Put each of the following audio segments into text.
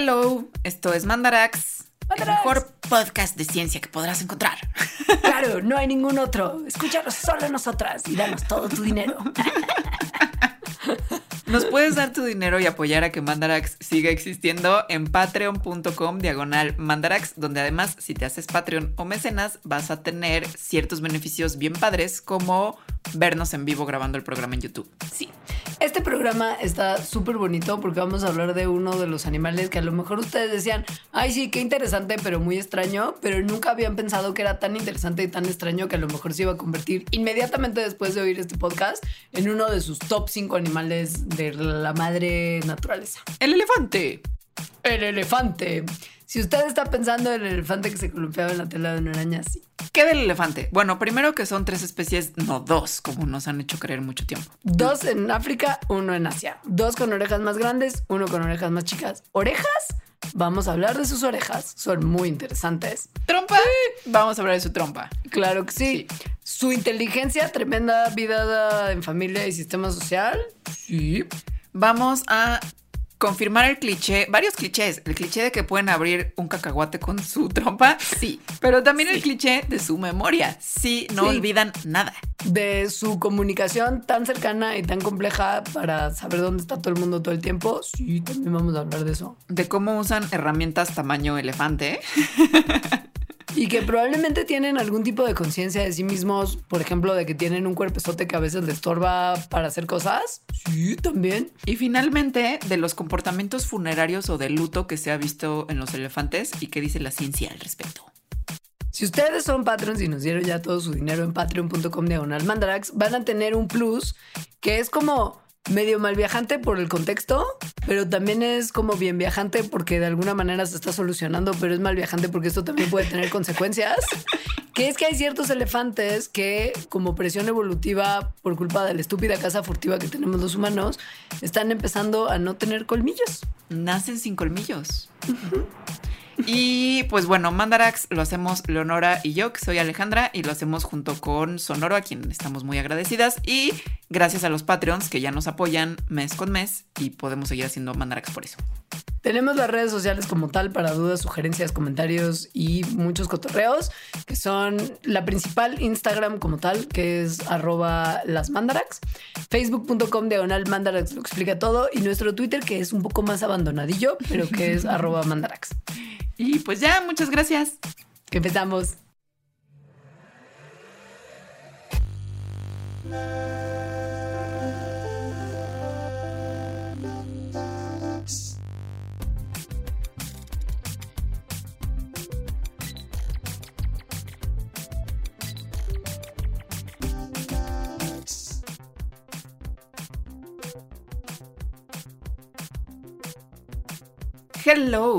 Hello, esto es Mandarax, el mejor podcast de ciencia que podrás encontrar. Claro, no hay ningún otro. Escúchanos solo nosotras y danos todo tu dinero. Nos puedes dar tu dinero y apoyar a que Mandarax siga existiendo en patreon.com diagonal Mandarax, donde además si te haces Patreon o mecenas vas a tener ciertos beneficios bien padres como vernos en vivo grabando el programa en YouTube. Sí, este programa está súper bonito porque vamos a hablar de uno de los animales que a lo mejor ustedes decían, ay sí, qué interesante, pero muy extraño, pero nunca habían pensado que era tan interesante y tan extraño que a lo mejor se iba a convertir inmediatamente después de oír este podcast en uno de sus top 5 animales de la madre naturaleza. El elefante. El elefante. Si usted está pensando en el elefante que se columpiaba en la tela de una araña, sí. ¿Qué del elefante? Bueno, primero que son tres especies, no dos, como nos han hecho creer mucho tiempo. Dos en África, uno en Asia. Dos con orejas más grandes, uno con orejas más chicas. ¿Orejas? Vamos a hablar de sus orejas. Son muy interesantes. ¿Trompa? Vamos a hablar de su trompa. Claro que sí. Su inteligencia, tremenda vida en familia y sistema social. Sí. Vamos a confirmar el cliché, varios clichés. El cliché de que pueden abrir un cacahuate con su trompa, sí. Pero también el cliché de su memoria. Sí, no Sí. olvidan nada. De su comunicación tan cercana y tan compleja para saber dónde está todo el mundo todo el tiempo. Sí, también vamos a hablar de eso. De cómo usan herramientas tamaño elefante. Y que probablemente tienen algún tipo de conciencia de sí mismos, por ejemplo, de que tienen un cuerpezote que a veces les estorba para hacer cosas. Sí, también. Y finalmente, de los comportamientos funerarios o de luto que se ha visto en los elefantes y qué dice la ciencia al respecto. Si ustedes son Patreons y nos dieron ya todo su dinero en patreon.com diagonal mandarax, van a tener un plus que es como medio mal viajante por el contexto, pero también es como bien viajante porque de alguna manera se está solucionando, pero es mal viajante porque esto también puede tener consecuencias. Que es que hay ciertos elefantes que, como presión evolutiva por culpa de la estúpida casa furtiva que tenemos los humanos, están empezando a no tener colmillos. Nacen sin colmillos. Y pues bueno, Mandarax lo hacemos Leonora y yo, que soy Alejandra, y lo hacemos junto con Sonoro, a quien estamos muy agradecidas. Y gracias a los Patreons que ya nos apoyan mes con mes y podemos seguir haciendo Mandarax por eso. Tenemos las redes sociales como tal para dudas, sugerencias, comentarios y muchos cotorreos, que son la principal Instagram como tal, que es arroba las mandarax, facebook.com diagonal mandarax lo explica todo, y nuestro Twitter que es un poco más abandonadillo, pero que es arroba mandarax. Y pues ya, muchas gracias. Que empezamos. Hello.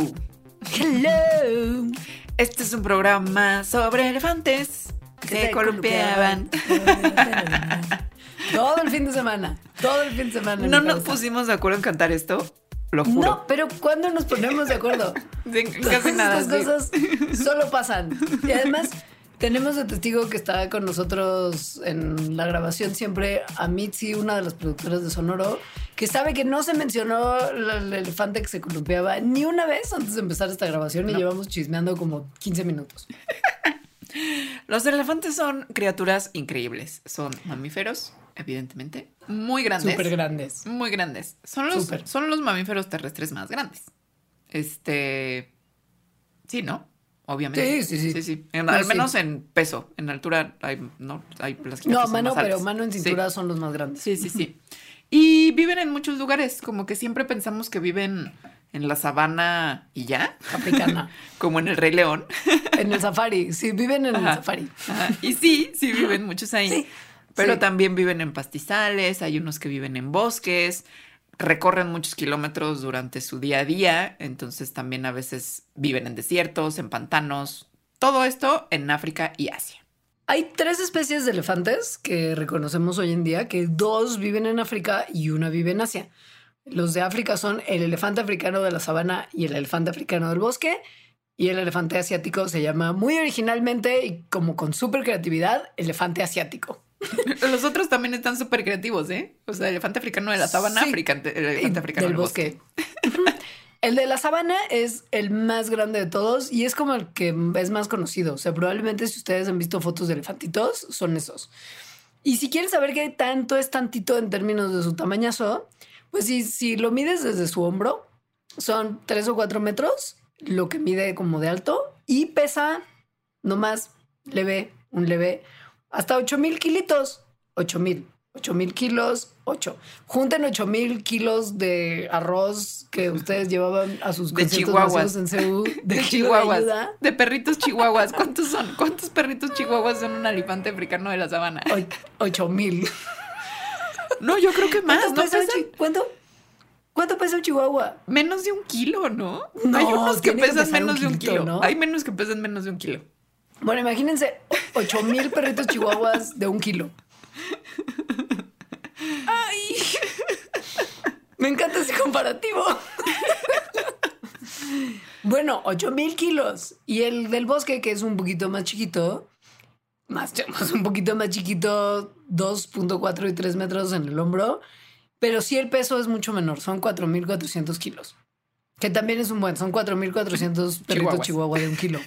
Hello. Este es un programa sobre elefantes que se columpiaban. Todo el fin de semana. Todo el fin de semana. No nos pusimos de acuerdo en cantar esto, lo juro. No, pero ¿cuándo nos ponemos de acuerdo? Casi nada. Estas sí. cosas solo pasan. Y además, tenemos el testigo que está con nosotros en la grabación siempre, a Mitzi, una de las productoras de Sonoro, que sabe que no se mencionó el elefante que se columpiaba ni una vez antes de empezar esta grabación y llevamos chismeando como 15 minutos. Los elefantes son criaturas increíbles. Son mamíferos, evidentemente, muy grandes. Súper grandes. Muy grandes. Son los, Súper. son los mamíferos terrestres más grandes. Este. Sí, ¿no? Obviamente. Sí, sí, sí. sí. En- No, al menos en peso. En altura hay, no, hay las No, mano, más pero mano en cintura son los más grandes. Sí, sí, sí. Y viven en muchos lugares, como que siempre pensamos que viven en la sabana y ya, Africana. como en el Rey León. en el safari. Sí, viven en el safari. Ajá. Y sí, sí viven muchos ahí. Sí, Pero sí. también viven en pastizales, hay unos que viven en bosques, recorren muchos kilómetros durante su día a día, entonces también a veces viven en desiertos, en pantanos, todo esto en África y Asia. Hay tres especies de elefantes que reconocemos hoy en día, que dos viven en África y una vive en Asia. Los de África son el elefante africano de la sabana y el elefante africano del bosque. Y el elefante asiático se llama muy originalmente y como con súper creatividad, elefante asiático. Los otros también están súper creativos, ¿eh? O sea, elefante africano de la sabana, Sí. africante- el elefante africano del del bosque. bosque. El de la sabana es el más grande de todos y es como el que es más conocido. O sea, probablemente si ustedes han visto fotos de elefantitos, son esos. Y si quieren saber qué tanto es tantito en términos de su tamañazo, pues si, si lo mides desde su hombro, son 3 o 4 metros, lo que mide como de alto, y pesa nomás leve, un leve, hasta 8 mil kilitos. 8 mil. 8 mil kilos, 8. Junten 8 mil kilos de arroz que ustedes llevaban a sus De chihuahuas. en Ceú, De, kilo chihuahuas. ayuda. De perritos chihuahuas. ¿Cuántos son? ¿Cuántos perritos chihuahuas son un elefante africano de la sabana? Oy- 8 mil. No, yo creo que más. ¿Cuánto ¿No pesa pesan? ¿Cuánto? ¿Cuánto pesa un chihuahua? Menos de un kilo, ¿no? No, Hay unos que tiene que pesan pesar un menos de un kilito, kilo. ¿no? Hay menos que pesan menos de un kilo. Bueno, imagínense 8 mil perritos chihuahuas de un kilo. ¡Ay! Me encanta ese comparativo. Bueno, 8 mil kilos. Y el del bosque, que es un poquito más chiquito, más, más un poquito más chiquito, 2.4 y 3 metros en el hombro. Pero sí el peso es mucho menor, son 4.400 kilos. Que también es un buen, son 4.400 perritos chihuahua de un kilo.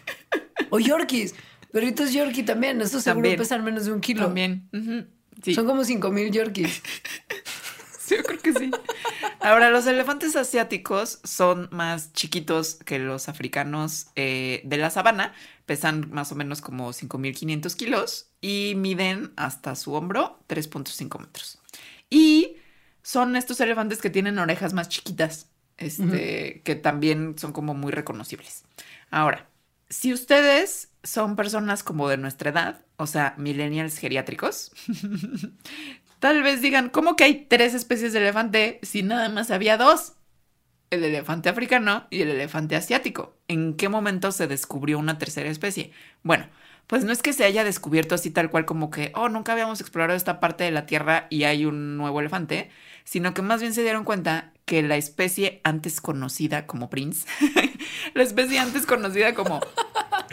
O yorkies, perritos yorkie también, estos seguro También. pesan menos de un kilo. También. Sí. Son como 5.000 yorkies. Sí, yo creo que sí. Ahora, los elefantes asiáticos son más chiquitos que los africanos eh, de la sabana. Pesan más o menos como 5.500 kilos y miden hasta su hombro 3.5 metros. Y son estos elefantes que tienen orejas más chiquitas, este, que también son como muy reconocibles. Ahora, si ustedes son personas como de nuestra edad, o sea, millennials geriátricos, tal vez digan, ¿cómo que hay tres especies de elefante si nada más había dos? El elefante africano y el elefante asiático. ¿En qué momento se descubrió una tercera especie? Bueno, pues no es que se haya descubierto así tal cual como que, oh, nunca habíamos explorado esta parte de la Tierra y hay un nuevo elefante, sino que más bien se dieron cuenta que la especie antes conocida como Prince, la especie antes conocida como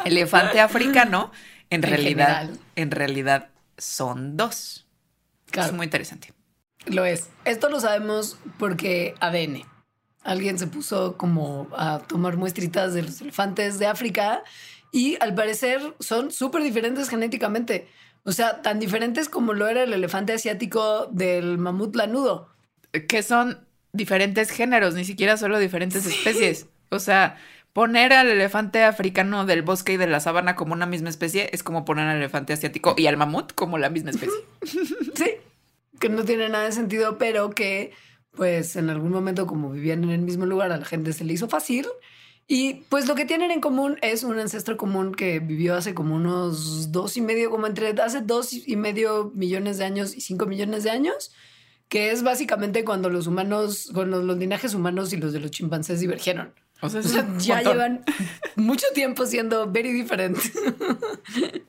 elefante africano, en, En realidad, general. en realidad son dos. Claro. Es muy interesante. Lo es. Esto lo sabemos porque ADN. Alguien se puso como a tomar muestritas de los elefantes de África y al parecer son súper diferentes genéticamente. O sea, tan diferentes como lo era el elefante asiático del mamut lanudo. que son diferentes géneros, ni siquiera solo diferentes especies. O sea, poner al elefante africano del bosque y de la sabana como una misma especie es como poner al elefante asiático y al mamut como la misma especie. Sí, que no tiene nada de sentido, pero que pues en algún momento como vivían en el mismo lugar a la gente se le hizo fácil. Y pues lo que tienen en común es un ancestro común que vivió hace como unos dos y medio, como entre hace dos y medio millones de años y cinco millones de años, que es básicamente cuando los humanos, cuando los linajes humanos y los de los chimpancés divergieron. O sea, O ya montón. llevan mucho tiempo siendo very diferentes.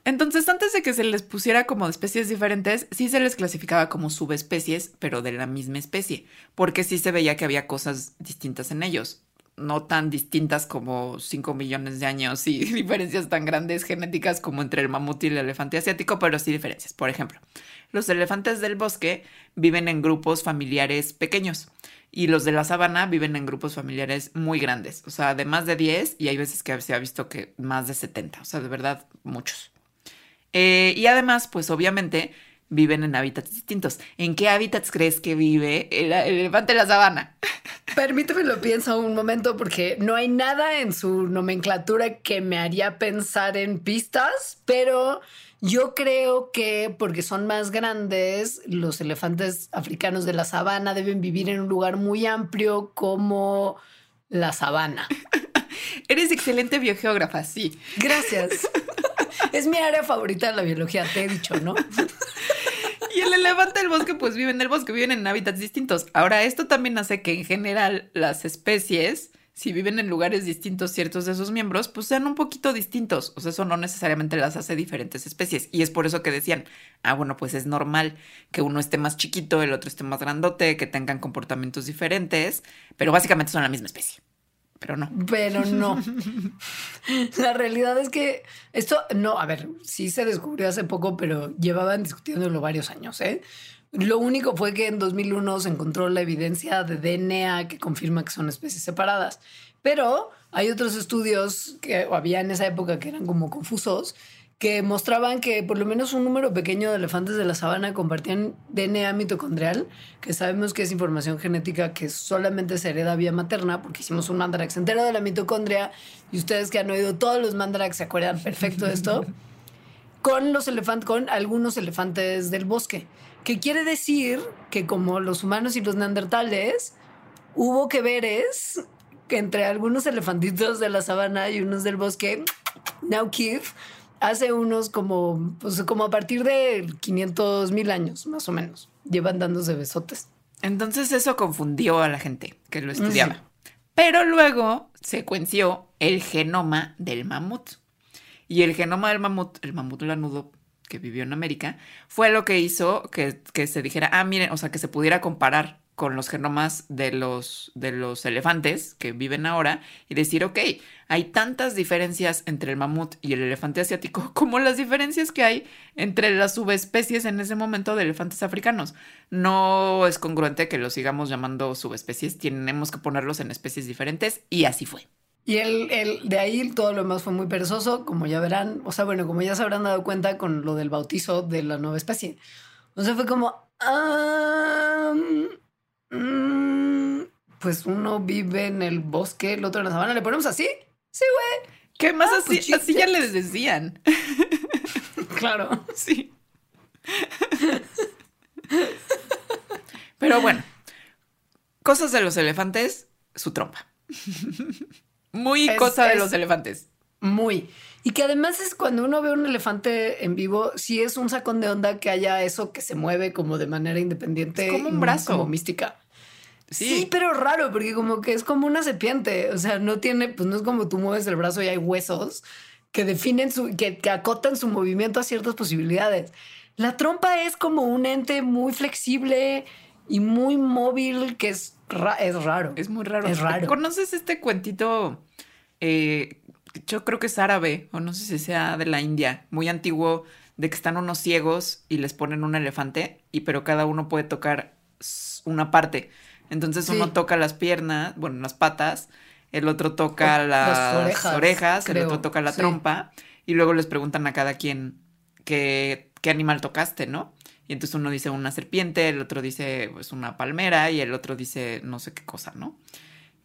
Entonces, antes de que se les pusiera como de especies diferentes, sí se les clasificaba como subespecies, pero de la misma especie, porque sí se veía que había cosas distintas en ellos. No tan distintas como 5 millones de años y diferencias tan grandes genéticas como entre el mamut y el elefante asiático, pero sí diferencias. Por ejemplo, los elefantes del bosque viven en grupos familiares pequeños y los de la sabana viven en grupos familiares muy grandes, o sea, de más de 10 y hay veces que se ha visto que más de 70, o sea, de verdad, muchos. Eh, y además, pues obviamente viven en hábitats distintos. ¿En qué hábitats crees que vive el, el elefante de la sabana? Permíteme lo pienso un momento porque no hay nada en su nomenclatura que me haría pensar en pistas, pero yo creo que porque son más grandes, los elefantes africanos de la sabana deben vivir en un lugar muy amplio como la sabana. Eres excelente biogeógrafa, sí. Gracias. Es mi área favorita de la biología, te he dicho, ¿no? Y el elefante del bosque, pues vive en el bosque, viven en hábitats distintos. Ahora, esto también hace que en general las especies, si viven en lugares distintos ciertos de sus miembros, pues sean un poquito distintos. O sea, eso no necesariamente las hace diferentes especies. Y es por eso que decían, ah, bueno, pues es normal que uno esté más chiquito, el otro esté más grandote, que tengan comportamientos diferentes, pero básicamente son la misma especie. Pero no. Pero no. La realidad es que esto, no, a ver, sí se descubrió hace poco, pero llevaban discutiéndolo varios años, ¿eh? Lo único fue que en 2001 se encontró la evidencia de DNA que confirma que son especies separadas. Pero hay otros estudios que había en esa época que eran como confusos, que mostraban que por lo menos un número pequeño de elefantes de la sabana compartían DNA mitocondrial, que sabemos que es información genética que solamente se hereda vía materna, porque hicimos un mandarax entero de la mitocondria, y ustedes que han oído todos los mandarax se acuerdan perfecto de esto, con los elefantes, con algunos elefantes del bosque, que quiere decir que como los humanos y los neandertales, hubo que veres que entre algunos elefantitos de la sabana y unos del bosque, now Keith, hace unos como, pues como a partir de 500 mil años, más o menos, llevan dándose besotes. Entonces eso confundió a la gente que lo estudiaba. Pero luego secuenció el genoma del mamut. Y el genoma del mamut, el mamut lanudo que vivió en América, fue lo que hizo que, que se dijera, ah, miren, o sea, que se pudiera comparar con los genomas de los, de los elefantes que viven ahora y decir, ok, hay tantas diferencias entre el mamut y el elefante asiático como las diferencias que hay entre las subespecies en ese momento de elefantes africanos. No es congruente que los sigamos llamando subespecies, tenemos que ponerlos en especies diferentes y así fue. Y el, el, de ahí todo lo demás fue muy perezoso, como ya verán, o sea, bueno, como ya se habrán dado cuenta con lo del bautizo de la nueva especie. O sea, fue como, Mm, pues uno vive en el bosque, el otro en la sabana. ¿Le ponemos así? Sí, güey. ¿Qué más ah, así? Pues así ya les decían. claro. Sí. Pero bueno, cosas de los elefantes, su trompa. Muy cosa de los elefantes. Muy. Y que además es cuando uno ve un elefante en vivo, sí es un sacón de onda que haya eso que se mueve como de manera independiente. como un brazo. Como mística. Sí. pero raro, porque como que es como una serpiente. O sea, no tiene, pues no es como tú mueves el brazo y hay huesos que definen su, que, acotan su movimiento a ciertas posibilidades. La trompa es como un ente muy flexible y muy móvil que es, es raro. Es muy raro. Es raro. ¿Conoces este cuentito eh, yo creo que es árabe, o no sé si sea de la India, muy antiguo, de que están unos ciegos y les ponen un elefante, y pero cada uno puede tocar una parte. Entonces uno toca las piernas, bueno, las patas, el otro toca las, orejas, el otro toca la trompa, y luego les preguntan a cada quien qué, qué animal tocaste, ¿no? Y entonces uno dice una serpiente, el otro dice pues una palmera y el otro dice no sé qué cosa, ¿no?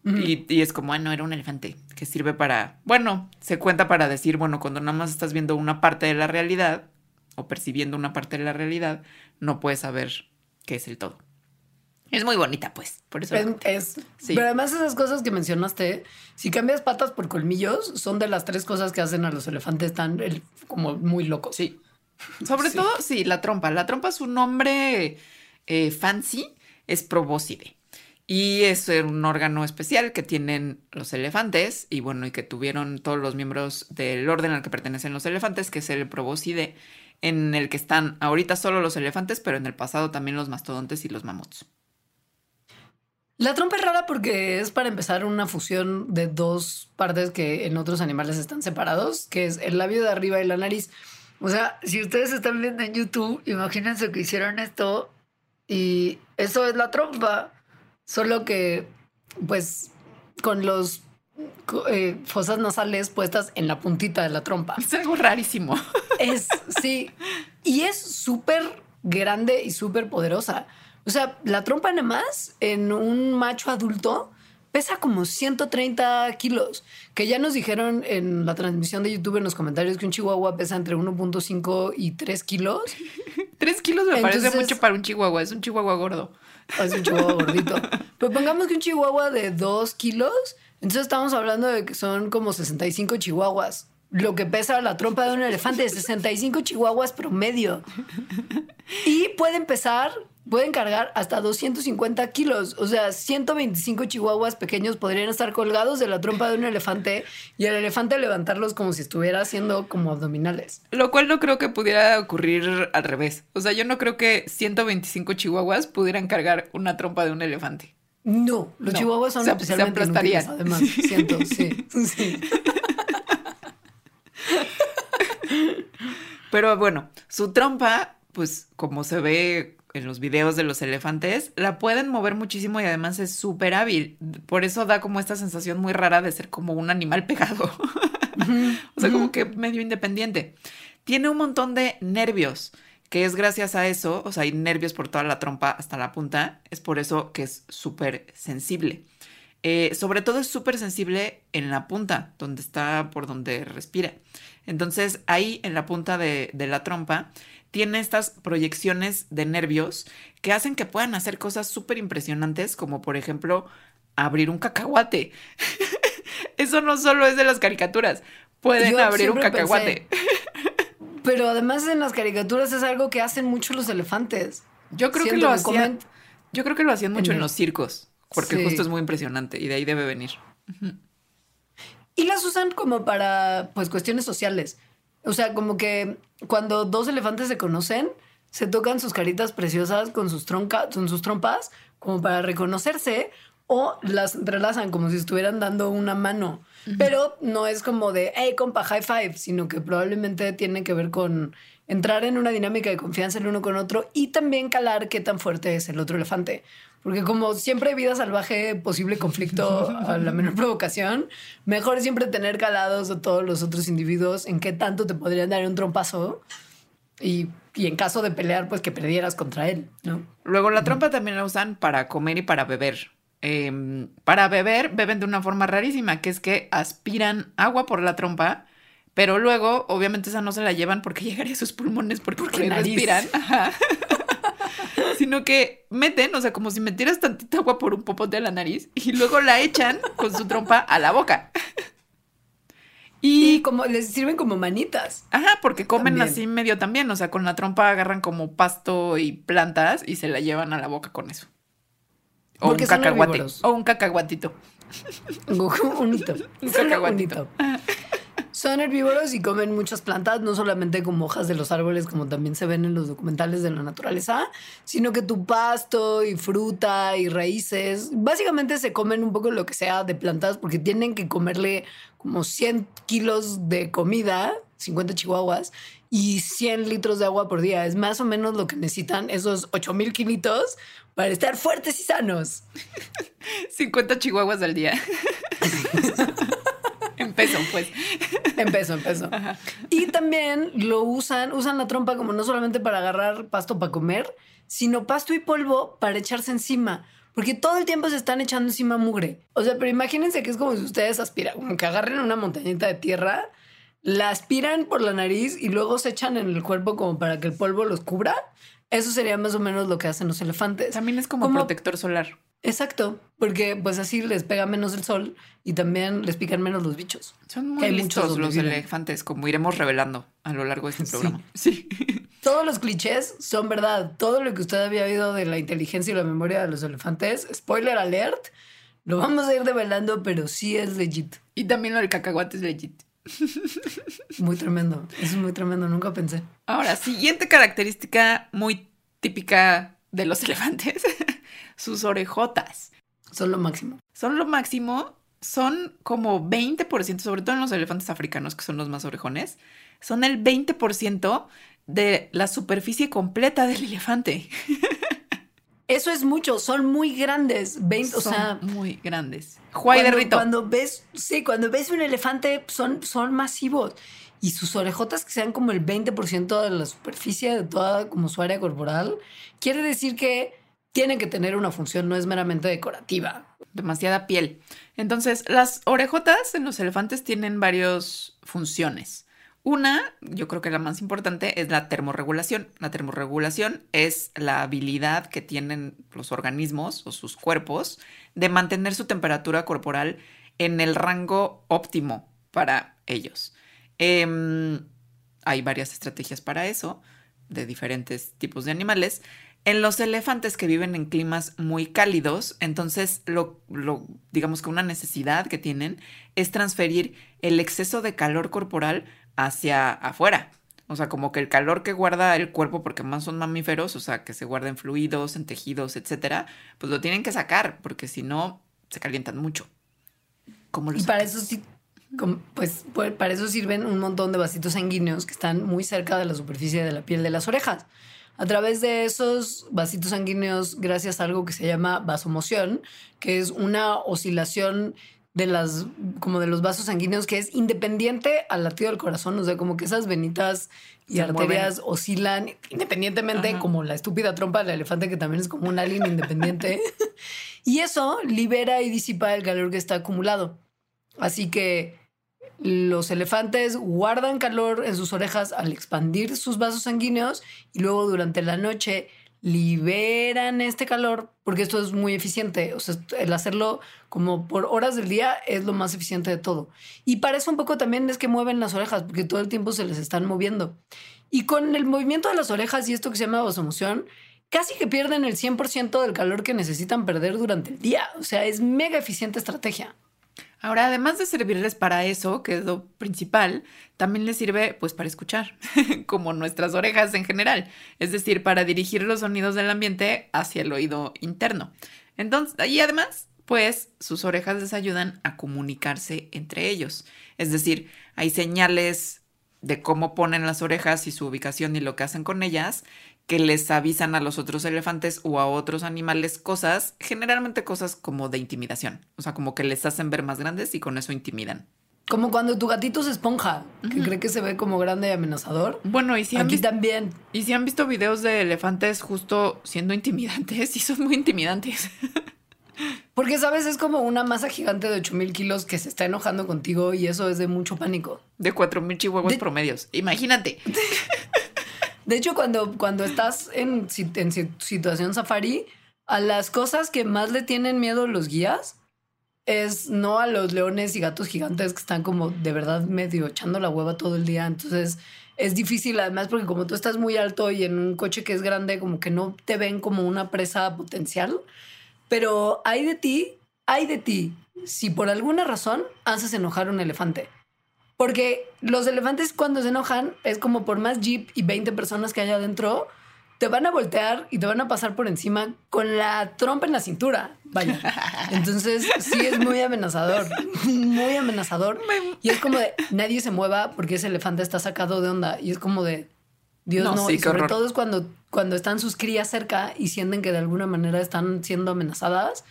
Y, es como, bueno, era un elefante que sirve para, bueno, se cuenta para decir, bueno, cuando nada más estás viendo una parte de la realidad o percibiendo una parte de la realidad, no puedes saber qué es el todo. Es muy bonita, pues. Por eso. Es, Pero además esas cosas que mencionaste, si cambias patas por colmillos, son de las tres cosas que hacen a los elefantes tan como muy locos. Sí. Sobre todo, sí, la trompa. La trompa es un nombre eh, fancy, es probóscide. Y es un órgano especial que tienen los elefantes y bueno, y que tuvieron todos los miembros del orden al que pertenecen los elefantes, que es el probóscide, en el que están ahorita solo los elefantes, pero en el pasado también los mastodontes y los mamuts. La trompa es rara porque es para empezar una fusión de dos partes que en otros animales están separados, que es el labio de arriba y la nariz. O sea, si ustedes están viendo en YouTube, imagínense que hicieron esto y eso es la trompa. Solo que, pues, con los eh, fosas nasales puestas en la puntita de la trompa. Es algo rarísimo. Es, sí. Y es súper grande y súper poderosa. O sea, la trompa nada más en un macho adulto pesa como 130 kilos. Que ya nos dijeron en la transmisión de YouTube en los comentarios que un chihuahua pesa entre 1.5 y 3 kilos. 3 kilos me parece mucho para un chihuahua. Es un chihuahua gordo. Es un chihuahua gordito. Pero pongamos que un chihuahua de 2 kilos, entonces estamos hablando de que son como 65 chihuahuas. Lo que pesa la trompa de un elefante, 65 chihuahuas promedio. Y pueden pesar pueden cargar hasta 250 kilos. O sea, 125 chihuahuas pequeños podrían estar colgados de la trompa de un elefante y el elefante levantarlos como si estuviera haciendo como abdominales. Lo cual no creo que pudiera ocurrir al revés. O sea, yo no creo que 125 chihuahuas pudieran cargar una trompa de un elefante. No, los chihuahuas son especialmente se además, siento, sí. sí. Pero bueno, su trompa, pues como se ve en los videos de los elefantes, la pueden mover muchísimo y además es súper hábil. Por eso da como esta sensación muy rara de ser como un animal pegado. o sea, como que medio independiente. Tiene un montón de nervios, que es gracias a eso, o sea, hay nervios por toda la trompa hasta la punta, es por eso que es súper sensible. Eh, sobre todo es súper sensible en la punta, donde está por donde respira. Entonces ahí en la punta de, de la trompa tiene estas proyecciones de nervios que hacen que puedan hacer cosas súper impresionantes, como por ejemplo abrir un cacahuate. Eso no solo es de las caricaturas, pueden Yo abrir un cacahuate. Pero además en las caricaturas es algo que hacen mucho los elefantes. Yo creo que lo hacían, yo creo que lo hacían mucho en los circos, porque Sí. justo es muy impresionante y de ahí debe venir. Y las usan como para, pues, cuestiones sociales. O sea, como que cuando dos elefantes se conocen, se tocan sus caritas preciosas con sus, tronca, con sus trompas, como para reconocerse, o las entrelazan como si estuvieran dando una mano. Pero no es como de, hey, compa, high five, sino que probablemente tiene que ver con entrar en una dinámica de confianza el uno con otro y también calar qué tan fuerte es el otro elefante. Porque como siempre vida salvaje, posible conflicto a la menor provocación, mejor siempre tener calados a todos los otros individuos en qué tanto te podrían dar un trompazo y, y en caso de pelear, pues que perdieras contra él, ¿no? Luego la trompa también la usan para comer y para beber. Em, para beber, beben de una forma rarísima, que es que aspiran agua por la trompa, pero luego, obviamente, esa no se la llevan porque llegaría a sus pulmones porque, Porque por respiran. Ajá. Sino que meten, o sea, como si metieras tantita agua por un popote a la nariz y luego la echan con su trompa a la boca. Y como les sirven como manitas. Ajá, porque comen También. así medio también, o sea, con la trompa agarran como pasto y plantas y se la llevan a la boca con eso. O Porque un cacahuate. O un cacahuatito. Un. Un cacahuatito. Son herbívoros y comen muchas plantas, no solamente como hojas de los árboles, como también se ven en los documentales de la naturaleza, sino que tu pasto y fruta y raíces, básicamente se comen un poco lo que sea de plantas porque tienen que comerle como 100 kilos de comida, 50 chihuahuas, y 100 litros de agua por día. Es más o menos lo que necesitan esos 8000 kilitos para estar fuertes y sanos. 50 chihuahuas al día. en peso, pues. Empezó, empezó. Y también lo usan, usan la trompa como no solamente para agarrar pasto para comer, sino pasto y polvo para echarse encima. Porque todo el tiempo se están echando encima mugre. O sea, pero imagínense que es como si ustedes aspiran, como que agarren una montañita de tierra, la aspiran por la nariz y luego se echan en el cuerpo como para que el polvo los cubra. Eso sería más o menos lo que hacen los elefantes. También es como, Como- protector solar. Exacto, porque pues así les pega menos el sol y también les pican menos los bichos. Son muy listos los viven. elefantes, como iremos revelando a lo largo de este programa. Sí. Todos los clichés son verdad. Todo lo que usted había oído de la inteligencia y la memoria de los elefantes, spoiler alert, lo vamos a ir develando, pero sí es legit. Y también lo del cacahuate es legit. Muy tremendo. Es muy tremendo. Nunca pensé. Ahora, siguiente característica muy típica de los elefantes. Sus orejotas. Son lo máximo. Son lo máximo. Son como 20%, sobre todo en los elefantes africanos, que son los más orejones. Son el 20% de la superficie completa del elefante. Eso es mucho. Son muy grandes. 20, o son sea, muy grandes. Cuando, cuando ves, sí, cuando ves un elefante son, son masivos. Y sus orejotas que sean como el 20% de la superficie de toda como su área corporal, quiere decir que tienen que tener una función, no es meramente decorativa. demasiada piel. Entonces, las orejotas en los elefantes tienen varias funciones. Una, yo creo que la más importante, es la termorregulación. La termorregulación es la habilidad que tienen los organismos o sus cuerpos de mantener su temperatura corporal en el rango óptimo para ellos. Em, hay varias estrategias para eso, de diferentes tipos de animales. En los elefantes que viven en climas muy cálidos, entonces lo, lo- digamos que una necesidad que tienen es transferir el exceso de calor corporal hacia afuera. O sea, como que el calor que guarda el cuerpo, porque más son mamíferos, o sea, que se guarda en fluidos, en tejidos, etcétera, pues lo tienen que sacar, porque si no, se calientan mucho. ¿Cómo lo Y para sacas? eso sí, pues, pues, para eso sirven un montón de vasitos sanguíneos que están muy cerca de la superficie de la piel de las orejas. A través de esos vasitos sanguíneos gracias a algo que se llama vasomoción, que es una oscilación de las como de los vasos sanguíneos que es independiente al latido del corazón, o sea, como que esas venitas y Se arterias oscilan independientemente Ajá. como la estúpida trompa del elefante que también es como un alien independiente. y eso libera y disipa el calor que está acumulado. Así que los elefantes guardan calor en sus orejas al expandir sus vasos sanguíneos y luego durante la noche liberan este calor porque esto es muy eficiente. O sea, el hacerlo como por horas del día es lo más eficiente de todo. Y para eso un poco también es que mueven las orejas porque todo el tiempo se les están moviendo. Y con el movimiento de las orejas y esto que se llama vasomoción, casi que pierden el 100% del calor que necesitan perder durante el día. O sea, es mega eficiente estrategia. Ahora, además de servirles para eso, que es lo principal, también les sirve pues para escuchar, como nuestras orejas en general, es decir, para dirigir los sonidos del ambiente hacia el oído interno. Entonces, y además, pues sus orejas les ayudan a comunicarse entre ellos. Es decir, hay señales de cómo ponen las orejas y su ubicación y lo que hacen con ellas que les avisan a los otros elefantes o a otros animales cosas, generalmente cosas como de intimidación, o sea, como que les hacen ver más grandes y con eso intimidan. Como cuando tu gatito se esponja, que cree que se ve como grande y amenazador. Bueno, y si, han Aquí visto, también. y si han visto videos de elefantes justo siendo intimidantes, sí son muy intimidantes. Porque, ¿sabes? Es como una masa gigante de 8000 kilos que se está enojando contigo y eso es de mucho pánico. De 4.000 chihuahuas De- promedios. Imagínate. De hecho, cuando, cuando estás en, en si- situación safari, a las cosas que más le tienen miedo los guías es no a los leones y gatos gigantes que están como de verdad medio echando la hueva todo el día. Entonces es difícil además porque como tú estás muy alto y en un coche que es grande, como que no te ven como una presa potencial. Pero hay de ti, hay de ti, si por alguna razón haces enojar a un elefante. Porque los elefantes cuando se enojan es como por más jeep y 20 personas que haya adentro, te van a voltear y te van a pasar por encima con la trompa en la cintura. Vaya. Entonces sí es muy amenazador, muy amenazador. Y es como de nadie se mueva porque ese elefante está sacado de onda. Y es como de Dios No, no. sí, y sobre horror. todo es cuando, cuando están sus crías cerca y sienten que de alguna manera están siendo amenazadas.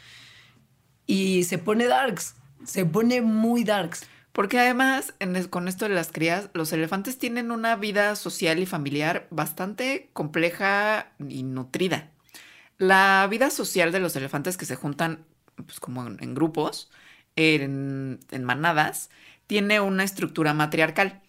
Y se pone darks. Se pone muy darks. Porque además, con esto de las crías, los elefantes tienen una vida social y familiar bastante compleja y nutrida. La vida social de los elefantes que se juntan pues, como en, en grupos, en, en manadas, tiene una estructura matriarcal.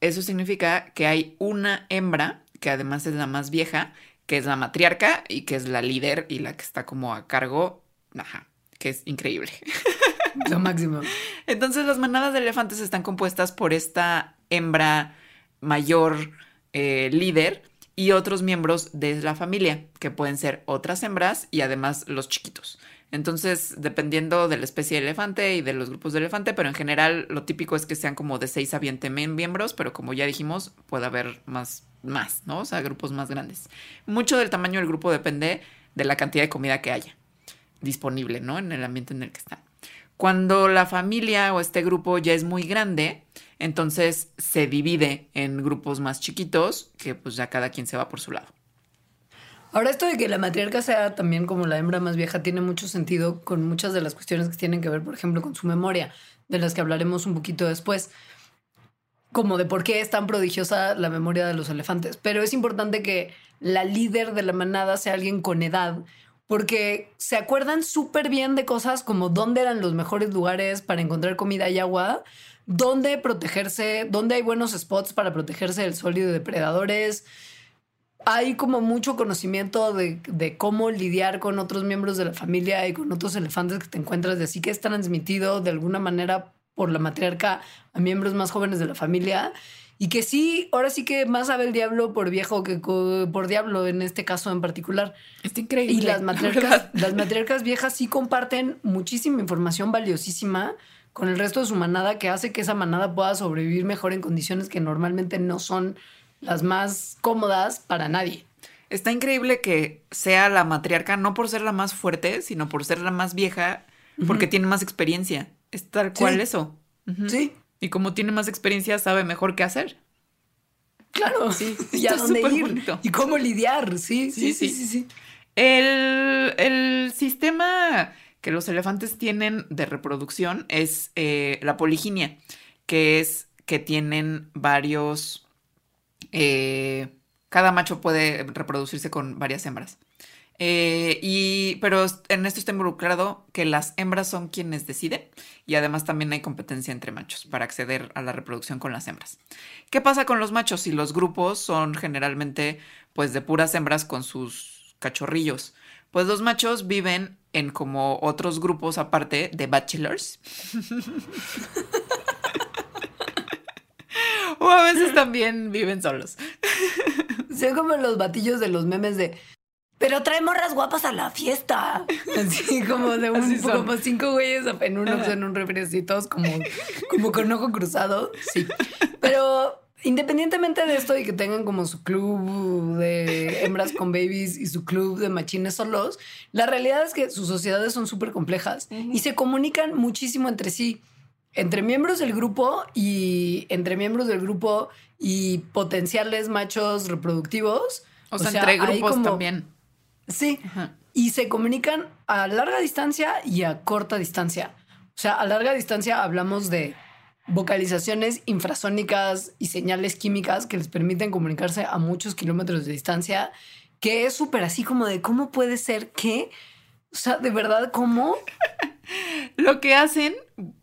Eso significa que hay una hembra, que además es la más vieja, que es la matriarca y que es la líder y la que está como a cargo, ajá, que es increíble. Lo máximo. Entonces las manadas de elefantes están compuestas por esta hembra mayor eh, líder y otros miembros de la familia, que pueden ser otras hembras y además los chiquitos. Entonces, dependiendo de la especie de elefante y de los grupos de elefante, pero en general lo típico es que sean como de 6 a 20 mem- miembros, pero como ya dijimos, puede haber más, más, ¿no? O sea, grupos más grandes. Mucho del tamaño del grupo depende de la cantidad de comida que haya disponible, ¿no? En el ambiente en el que están. Cuando la familia o este grupo ya es muy grande, entonces se divide en grupos más chiquitos que pues ya cada quien se va por su lado. Ahora esto de que la matriarca sea también como la hembra más vieja tiene mucho sentido con muchas de las cuestiones que tienen que ver, por ejemplo, con su memoria, de las que hablaremos un poquito después, como de por qué es tan prodigiosa la memoria de los elefantes. Pero es importante que la líder de la manada sea alguien con edad, porque se acuerdan súper bien de cosas como dónde eran los mejores lugares para encontrar comida y agua, dónde protegerse, dónde hay buenos spots para protegerse del sol y de depredadores hay como mucho conocimiento de, cómo lidiar con otros miembros de la familia y con otros elefantes que te encuentras, de así que es transmitido de alguna manera por la matriarca a miembros más jóvenes de la familia. Y que sí, ahora sí que más sabe el diablo por viejo que por diablo en este caso en particular. Está increíble. Y las la matriarcas, las matriarcas viejas sí comparten muchísima información valiosísima con el resto de su manada que hace que esa manada pueda sobrevivir mejor en condiciones que normalmente no son las más cómodas para nadie. Está increíble que sea la matriarca, no por ser la más fuerte, sino por ser la más vieja, porque tiene más experiencia. Es tal cual Sí. eso. Sí, Y como tiene más experiencia, sabe mejor qué hacer. Claro, Sí, y a dónde ir bonito. y cómo lidiar. Sí, sí, Sí, sí, sí. sí, sí. El, el sistema que los elefantes tienen de reproducción es eh, la poliginia, que es que tienen varios... eh, cada macho puede reproducirse con varias hembras. Eh, y, pero en esto está involucrado que las hembras son quienes deciden y además también hay competencia entre machos para acceder a la reproducción con las hembras. ¿Qué pasa con los machos? Si los grupos son generalmente pues de puras hembras con sus cachorrillos, pues los machos viven en como otros grupos aparte de bachelors. o a veces también viven solos. Son como los batillos de los memes de. Pero trae morras guapas a la fiesta. Así como de un, como cinco güeyes en un, en un todos como, como con ojo cruzado. Sí. Pero independientemente de esto y que tengan como su club de hembras con babies y su club de machines solos, la realidad es que sus sociedades son súper complejas y se comunican muchísimo entre sí. Entre miembros del grupo y entre miembros del grupo y potenciales machos reproductivos. O sea, sea, entre grupos como- también. Sí, Ajá. y se comunican a larga distancia y a corta distancia. O sea, a larga distancia hablamos de vocalizaciones infrasónicas y señales químicas que les permiten comunicarse a muchos kilómetros de distancia, que es súper así como de cómo puede ser que, o sea, de verdad, ¿cómo? Lo que hacen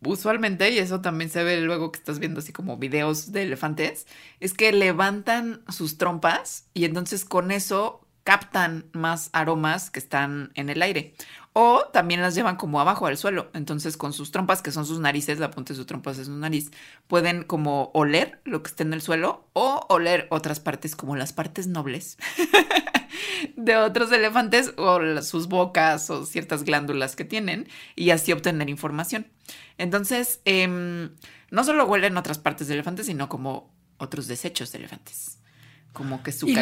usualmente, y eso también se ve luego que estás viendo así como videos de elefantes, es que levantan sus trompas y entonces con eso captan más aromas que están en el aire. O también las llevan como abajo al suelo. Entonces con sus trompas, que son sus narices, la punta de sus trompas es su nariz, pueden como oler lo que está en el suelo o oler otras partes como las partes nobles de otros elefantes o sus bocas o ciertas glándulas que tienen y así obtener información. Entonces, em, no solo huelen otras partes de elefantes, sino como otros desechos de elefantes. Como que su Y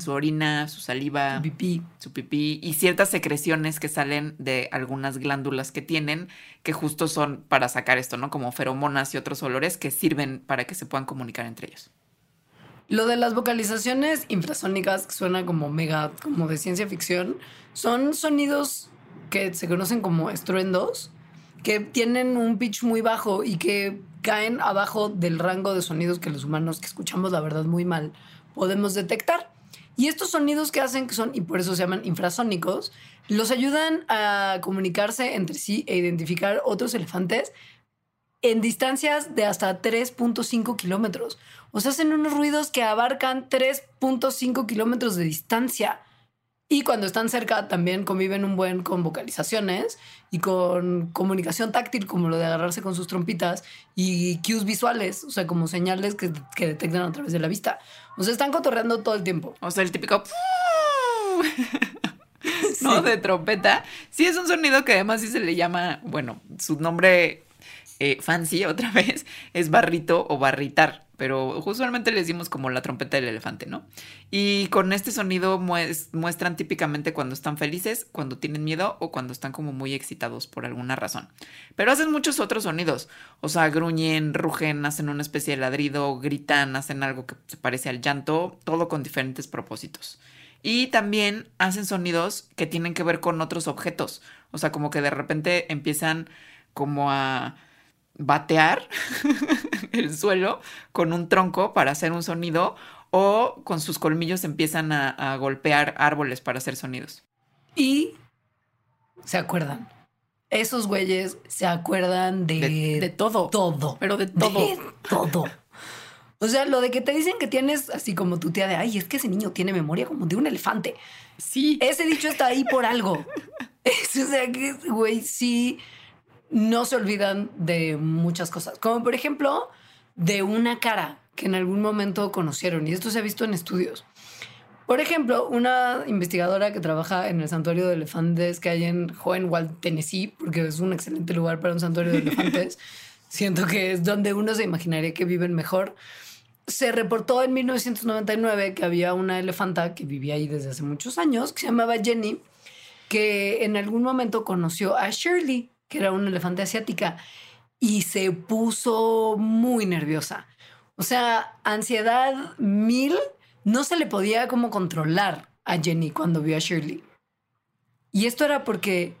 su orina, su saliva, pipí. su pipí y ciertas secreciones que salen de algunas glándulas que tienen, que justo son para sacar esto, ¿no? Como feromonas y otros olores que sirven para que se puedan comunicar entre ellos. Lo de las vocalizaciones infrasónicas, que suena como mega, como de ciencia ficción, son sonidos que se conocen como estruendos, que tienen un pitch muy bajo y que caen abajo del rango de sonidos que los humanos que escuchamos, la verdad, muy mal, podemos detectar. Y estos sonidos que hacen, que son, y por eso se llaman infrasónicos, los ayudan a comunicarse entre sí e identificar otros elefantes en distancias de hasta 3.5 kilómetros. O sea, hacen unos ruidos que abarcan 3.5 kilómetros de distancia. Y cuando están cerca también conviven un buen con vocalizaciones y con comunicación táctil, como lo de agarrarse con sus trompitas, y cues visuales, o sea, como señales que, que detectan a través de la vista. O sea, están cotorreando todo el tiempo. O sea, el típico... ¿No? De trompeta. Sí, es un sonido que además sí se le llama, bueno, su nombre eh, fancy otra vez es barrito o barritar, pero usualmente le decimos como la trompeta del elefante, ¿no? Y con este sonido mues- muestran típicamente cuando están felices, cuando tienen miedo o cuando están como muy excitados por alguna razón. Pero hacen muchos otros sonidos, o sea, gruñen, rugen, hacen una especie de ladrido, gritan, hacen algo que se parece al llanto, todo con diferentes propósitos. Y también hacen sonidos que tienen que ver con otros objetos. O sea, como que de repente empiezan como a batear el suelo con un tronco para hacer un sonido o con sus colmillos empiezan a, a golpear árboles para hacer sonidos. Y se acuerdan. Esos güeyes se acuerdan de, De, de todo. todo. Pero de todo. De todo. O sea, lo de que te dicen que tienes así como tu tía de, ay, es que ese niño tiene memoria como de un elefante. Sí. Ese dicho está ahí por algo. Es, o sea, que, güey, sí, no se olvidan de muchas cosas. Como por ejemplo, de una cara que en algún momento conocieron. Y esto se ha visto en estudios. Por ejemplo, una investigadora que trabaja en el santuario de elefantes que hay en Hohenwald, Tennessee, porque es un excelente lugar para un santuario de elefantes. Siento que es donde uno se imaginaría que viven mejor. Se reportó en 1999 que había una elefanta que vivía ahí desde hace muchos años, que se llamaba Jenny, que en algún momento conoció a Shirley, que era una elefante asiática, y se puso muy nerviosa. O sea, ansiedad mil, no se le podía como controlar a Jenny cuando vio a Shirley. Y esto era porque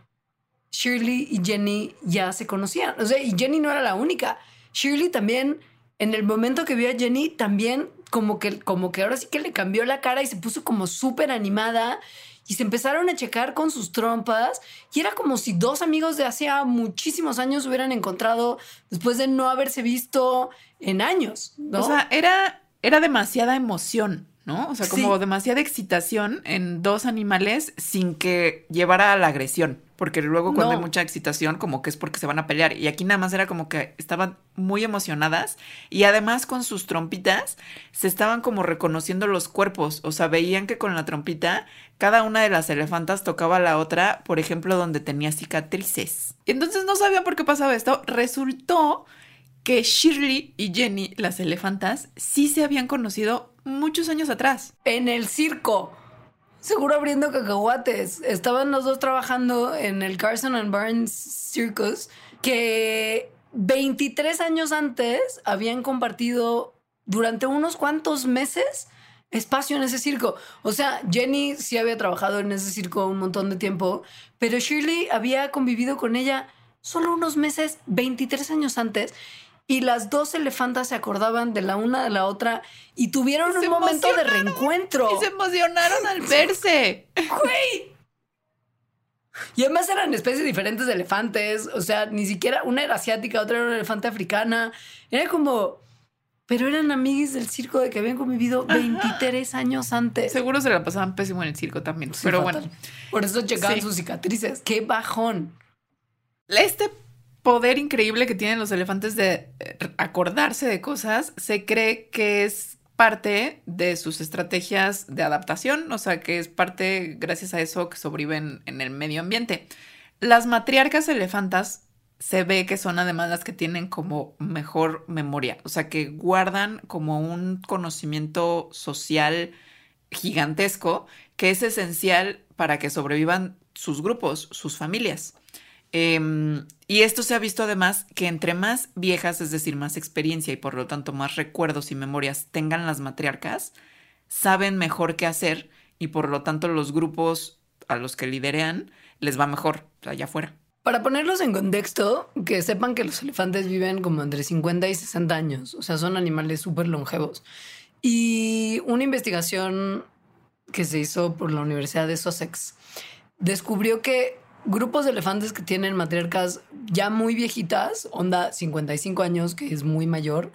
Shirley y Jenny ya se conocían. O sea, y Jenny no era la única. Shirley también, en el momento que vio a Jenny, también como que, como que ahora sí que le cambió la cara y se puso como súper animada y se empezaron a checar con sus trompas y era como si dos amigos de hacía muchísimos años hubieran encontrado después de no haberse visto en años. ¿no? O sea, era, era demasiada emoción. ¿no? O sea, como demasiada excitación en dos animales sin que llevara a la agresión. Porque luego cuando hay mucha excitación, como que es porque se van a pelear. Y aquí nada más era como que estaban muy emocionadas. Y además con sus trompitas se estaban como reconociendo los cuerpos. O sea, veían que con la trompita cada una de las elefantas tocaba a la otra, por ejemplo, donde tenía cicatrices. Y entonces no sabían por qué pasaba esto. Resultó que Shirley y Jenny, las elefantas, sí se habían conocido muchos años atrás. En el circo. Seguro abriendo cacahuates. Estaban los dos trabajando en el Carson and Barnes Circus, que 23 años antes habían compartido durante unos cuantos meses espacio en ese circo. O sea, Jenny sí había trabajado en ese circo un montón de tiempo, pero Shirley había convivido con ella solo unos meses, 23 años antes, y las dos elefantas se acordaban de la una de la otra y tuvieron un momento de reencuentro. Y se emocionaron al verse. ¡Güey! Y además eran especies diferentes de elefantes. O sea, ni siquiera una era asiática, otra era una elefante africana. Era como. Pero eran amiguis del circo de que habían convivido 23 años antes. Seguro se la pasaban pésimo en el circo también. pero bueno. Por eso checaban sus cicatrices. ¡Qué bajón! Este poder increíble que tienen los elefantes de eh, acordarse de cosas, se cree que es parte de sus estrategias de adaptación, o sea, que es parte, gracias a eso, que sobreviven en el medio ambiente. Las matriarcas elefantas se ve que son además las que tienen como mejor memoria, o sea, que guardan como un conocimiento social gigantesco que es esencial para que sobrevivan sus grupos, sus familias. Em, y esto se ha visto además que entre más viejas, es decir, más experiencia y por lo tanto más recuerdos y memorias tengan las matriarcas, saben mejor qué hacer y por lo tanto los grupos a los que liderean les va mejor allá afuera. Para ponerlos en contexto, que sepan que los elefantes viven como entre 50 y 60 años, o sea, son animales súper longevos. Y una investigación que se hizo por la Universidad de Sussex descubrió que grupos de elefantes que tienen matriarcas ya muy viejitas, onda 55 años, que es muy mayor,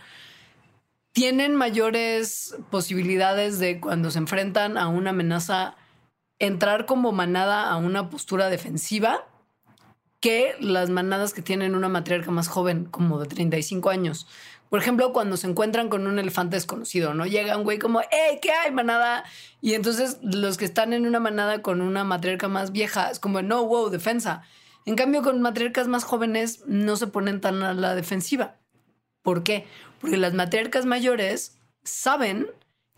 tienen mayores posibilidades de cuando se enfrentan a una amenaza entrar como manada a una postura defensiva que las manadas que tienen una matriarca más joven, como de 35 años. Por ejemplo, cuando se encuentran con un elefante desconocido, ¿no? Llega un güey como, ¡hey, qué hay, manada! Y entonces los que están en una manada con una matriarca más vieja es como, no, wow, defensa. En cambio, con matriarcas más jóvenes no se ponen tan a la defensiva. ¿Por qué? Porque las matriarcas mayores saben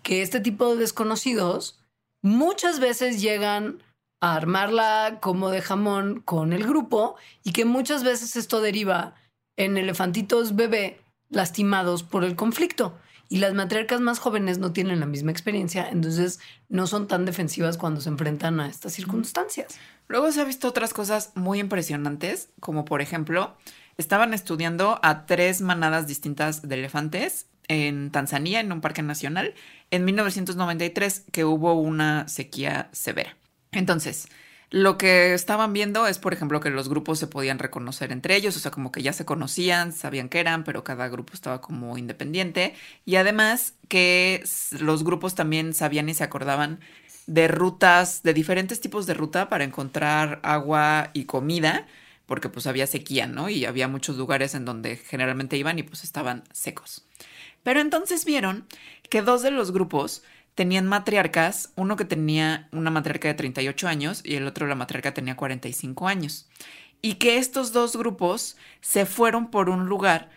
que este tipo de desconocidos muchas veces llegan a armarla como de jamón con el grupo y que muchas veces esto deriva en elefantitos bebé lastimados por el conflicto. Y las matriarcas más jóvenes no tienen la misma experiencia, entonces no son tan defensivas cuando se enfrentan a estas circunstancias. Luego se ha visto otras cosas muy impresionantes, como por ejemplo, estaban estudiando a tres manadas distintas de elefantes en Tanzania, en un parque nacional, en 1993, que hubo una sequía severa. Entonces, lo que estaban viendo es, por ejemplo, que los grupos se podían reconocer entre ellos, o sea, como que ya se conocían, sabían qué eran, pero cada grupo estaba como independiente. Y además que los grupos también sabían y se acordaban de rutas, de diferentes tipos de ruta para encontrar agua y comida, porque pues había sequía, ¿no? Y había muchos lugares en donde generalmente iban y pues estaban secos. Pero entonces vieron que dos de los grupos tenían matriarcas, uno que tenía una matriarca de 38 años y el otro la matriarca tenía 45 años. Y que estos dos grupos se fueron por un lugar,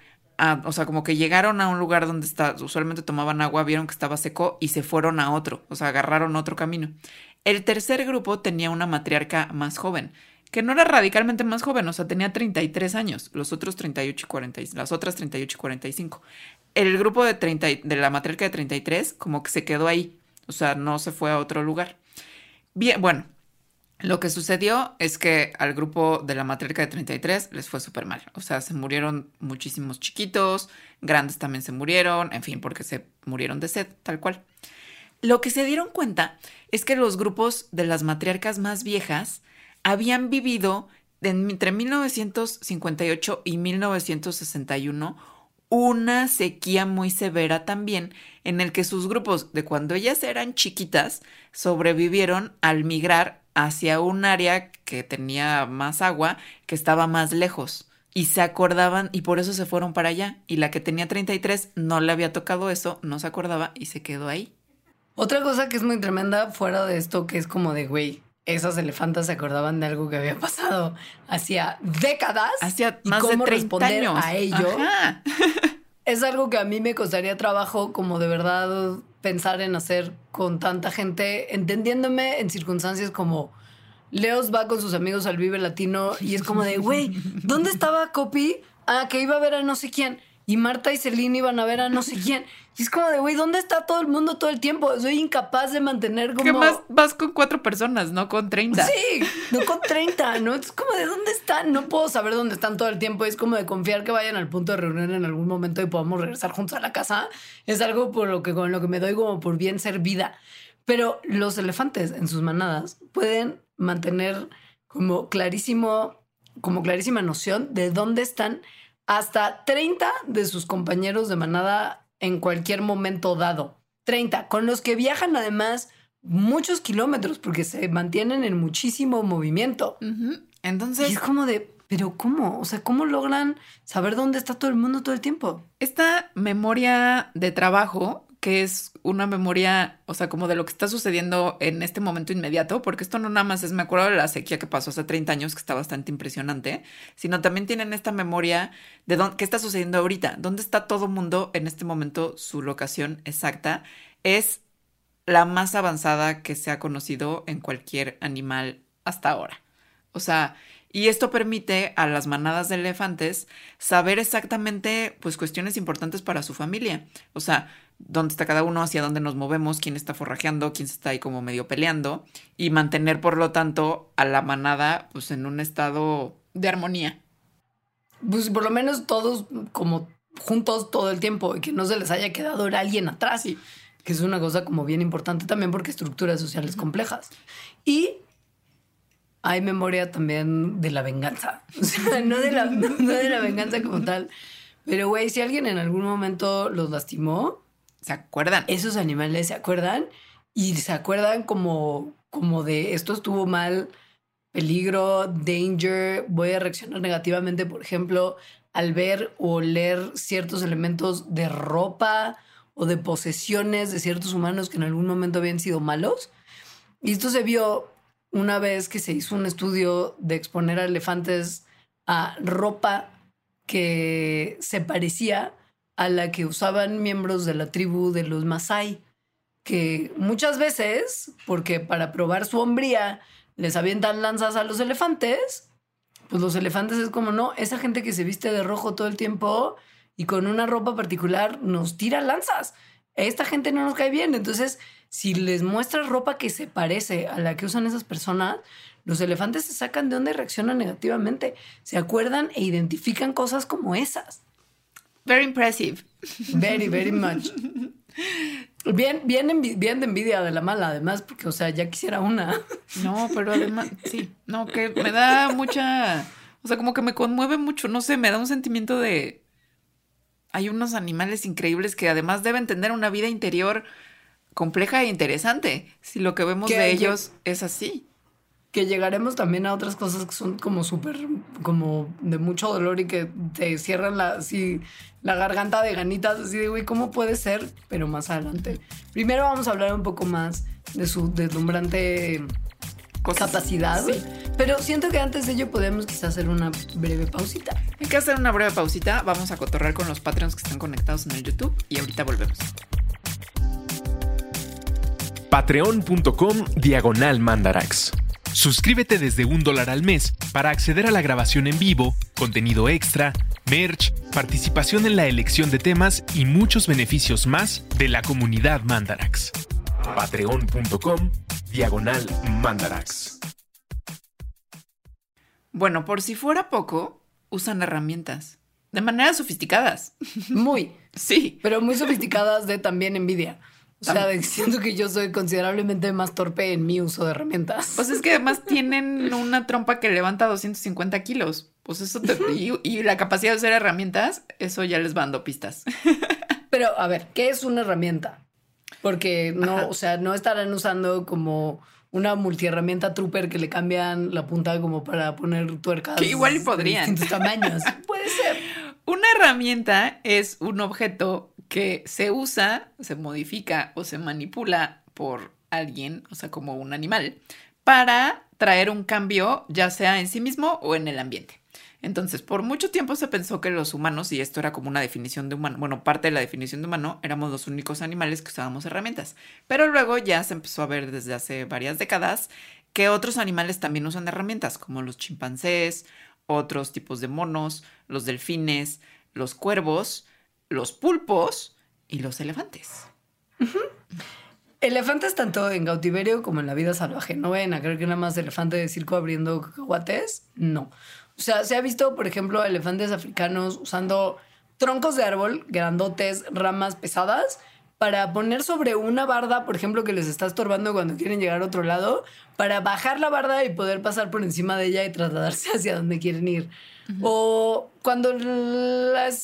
o sea, como que llegaron a un lugar donde está, usualmente tomaban agua, vieron que estaba seco y se fueron a otro, o sea, agarraron otro camino. El tercer grupo tenía una matriarca más joven, que no era radicalmente más joven, o sea, tenía 33 años, los otros 38 y 40, las otras 38 y 45. El grupo de, 30, de la matriarca de 33 como que se quedó ahí, o sea, no se fue a otro lugar. Bien, bueno, lo que sucedió es que al grupo de la matriarca de 33 les fue súper mal. O sea, se murieron muchísimos chiquitos, grandes también se murieron, en fin, porque se murieron de sed, tal cual. Lo que se dieron cuenta es que los grupos de las matriarcas más viejas habían vivido entre 1958 y 1961 una sequía muy severa también, en el que sus grupos de cuando ellas eran chiquitas sobrevivieron al migrar hacia un área que tenía más agua, que estaba más lejos. Y se acordaban y por eso se fueron para allá. Y la que tenía 33 no le había tocado eso, no se acordaba y se quedó ahí. Otra cosa que es muy tremenda fuera de esto, que es como de, güey, esas elefantas se acordaban de algo que había pasado hacía décadas. Hacía más de 30 responder años. a ello. es algo que a mí me costaría trabajo como de verdad pensar en hacer con tanta gente, entendiéndome en circunstancias como Leos va con sus amigos al Vive Latino y es como de, güey, ¿dónde estaba Copy? Ah, que iba a ver a no sé quién y Marta y Celine iban a ver a no sé quién. Y es como de, güey, ¿dónde está todo el mundo todo el tiempo? Soy incapaz de mantener como... ¿Qué más? Vas con cuatro personas, no con 30. Sí, no con 30, ¿no? Es como de, ¿dónde están? No puedo saber dónde están todo el tiempo. Es como de confiar que vayan al punto de reunión en algún momento y podamos regresar juntos a la casa. Es algo por lo que, con lo que me doy como por bien servida. Pero los elefantes en sus manadas pueden mantener como clarísimo, como clarísima noción de dónde están hasta 30 de sus compañeros de manada en cualquier momento dado. 30, con los que viajan además muchos kilómetros porque se mantienen en muchísimo movimiento. Entonces... es como de, pero ¿cómo? O sea, ¿cómo logran saber dónde está todo el mundo todo el tiempo? Esta memoria de trabajo que es una memoria, o sea, como de lo que está sucediendo en este momento inmediato, porque esto no nada más es, me acuerdo de la sequía que pasó hace 30 años, que está bastante impresionante, sino también tienen esta memoria de dónde, qué está sucediendo ahorita, dónde está todo mundo en este momento, su locación exacta, es la más avanzada que se ha conocido en cualquier animal hasta ahora. O sea, y esto permite a las manadas de elefantes saber exactamente, pues, cuestiones importantes para su familia. O sea, dónde está cada uno, hacia dónde nos movemos, quién está forrajeando, quién se está ahí como medio peleando. Y mantener, por lo tanto, a la manada, pues, en un estado de armonía. Pues, por lo menos todos como juntos todo el tiempo y que no se les haya quedado alguien atrás. Y que es una cosa como bien importante también porque estructuras sociales complejas. Y hay memoria también de la venganza. O sea, no de la, de la venganza como tal. Pero, güey, si alguien en algún momento los lastimó. ¿Se acuerdan? Esos animales se acuerdan y se acuerdan como, como de esto estuvo mal, peligro, danger, voy a reaccionar negativamente, por ejemplo, al ver o leer ciertos elementos de ropa o de posesiones de ciertos humanos que en algún momento habían sido malos. Y esto se vio una vez que se hizo un estudio de exponer a elefantes a ropa que se parecía a la que usaban miembros de la tribu de los Masai, que muchas veces, porque para probar su hombría les avientan lanzas a los elefantes, pues los elefantes es como, no, esa gente que se viste de rojo todo el tiempo y con una ropa particular nos tira lanzas. Esta gente no nos cae bien, entonces si les muestras ropa que se parece a la que usan esas personas, los elefantes se sacan de onda y reaccionan negativamente. Se acuerdan e identifican cosas como esas. Very impressive. Very, very much. Bien, bien, bien de envidia de la mala, además, porque, o sea, ya quisiera una. No, pero además, sí, no, que me da mucha, o sea, como que me conmueve mucho, no sé, me da un sentimiento de... Hay unos animales increíbles que además deben tener una vida interior compleja e interesante, si lo que vemos de ellos es así. Que llegaremos también a otras cosas que son como súper, como de mucho dolor y que te cierran la, así, la garganta de ganitas, así de, güey, ¿cómo puede ser? Pero más adelante. Primero vamos a hablar un poco más de su deslumbrante capacidad. Pero siento que antes de ello podemos quizás hacer una breve pausita. Hay que hacer una breve pausita. Vamos a cotorrear con los Patreons que están conectados en el YouTube y ahorita volvemos patreon.com diagonal mandarax. Suscríbete desde un dólar al mes para acceder a la grabación en vivo, contenido extra, merch, participación en la elección de temas y muchos beneficios más de la comunidad Mandarax. Patreon.com Diagonal Mandarax. Bueno, por si fuera poco, usan herramientas. De maneras sofisticadas. Muy. Sí. Pero muy sofisticadas de también envidia. O sea, siento que yo soy considerablemente más torpe en mi uso de herramientas. Pues es que además tienen una trompa que levanta 250 kilos. Pues eso y, la capacidad de usar herramientas, eso ya les va dando pistas. Pero a ver, ¿qué es una herramienta? Porque no, o sea, no estarán usando como una multiherramienta trooper que le cambian la punta como para poner tuercas. Que igual y podrían. De distintos tamaños. Puede ser. Una herramienta es un objeto que se usa, se modifica o se manipula por alguien, o sea, como un animal, para traer un cambio ya sea en sí mismo o en el ambiente. Entonces, por mucho tiempo se pensó que los humanos, y esto era como una definición de humano, bueno, parte de la definición de humano, éramos los únicos animales que usábamos herramientas. Pero luego ya se empezó a ver desde hace varias décadas que otros animales también usan herramientas, como los chimpancés, otros tipos de monos, los delfines, los cuervos, los pulpos y los elefantes. Elefantes tanto en cautiverio como en la vida salvaje. No ven a creer que nada más elefante de circo abriendo cacahuates. No. O sea, se ha visto, por ejemplo, elefantes africanos usando troncos de árbol, grandotes, ramas pesadas, para poner sobre una barda, por ejemplo, que les está estorbando cuando quieren llegar a otro lado, para bajar la barda y poder pasar por encima de ella y trasladarse hacia donde quieren ir. O cuando las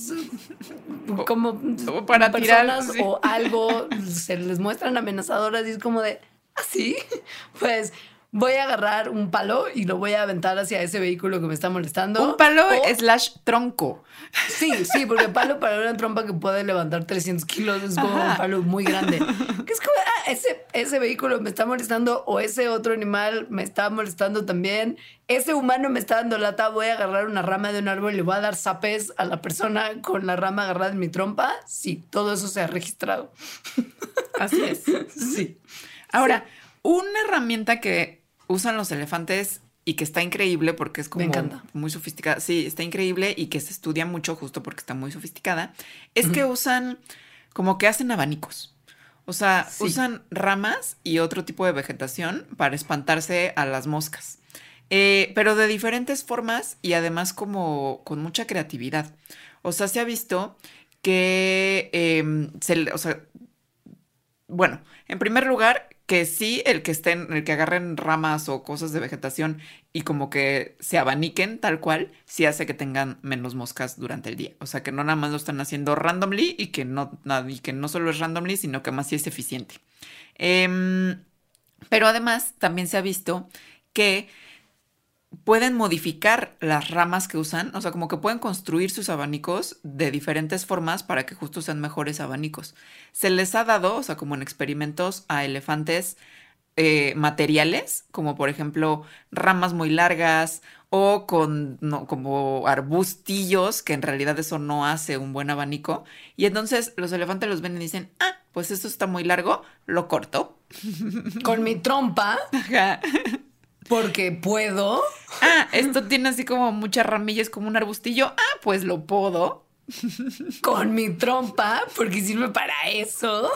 como para personas o algo se les muestran amenazadoras y es como de así ¿Ah, pues voy a agarrar un palo y lo voy a aventar hacia ese vehículo que me está molestando. Un palo slash tronco. Sí, sí, porque palo para una trompa que puede levantar 300 kilos es como un palo muy grande. Que es como, ah, ese, ese vehículo me está molestando o ese otro animal me está molestando también. Ese humano me está dando lata, voy a agarrar una rama de un árbol y le voy a dar zapes a la persona con la rama agarrada en mi trompa. Sí, todo eso se ha registrado. Así es. Sí. Ahora, una herramienta que usan los elefantes y que está increíble porque es como muy sofisticada. Sí, está increíble y que se estudia mucho justo porque está muy sofisticada. Es que usan como que hacen abanicos. O sea, usan ramas y otro tipo de vegetación para espantarse a las moscas. Eh, pero de diferentes formas y además como con mucha creatividad. O sea, se ha visto que em, se, o sea, bueno, en primer lugar, que sí, el que estén, el que agarren ramas o cosas de vegetación y como que se abaniquen tal cual, sí hace que tengan menos moscas durante el día. O sea, que no nada más lo están haciendo randomly y que no, y que no solo es randomly, sino que más sí es eficiente. Em, pero además también se ha visto que pueden modificar las ramas que usan, o sea, como que pueden construir sus abanicos de diferentes formas para que justo sean mejores abanicos. Se les ha dado, o sea, como en experimentos a elefantes eh, materiales, como por ejemplo ramas muy largas o con como arbustillos, que en realidad eso no hace un buen abanico. Y entonces los elefantes los ven y dicen, ah, pues esto está muy largo, lo corto. Con mi trompa. Porque puedo. Ah, esto tiene así como muchas ramillas, como un arbustillo. Ah, pues lo puedo. Con mi trompa, porque sirve para eso.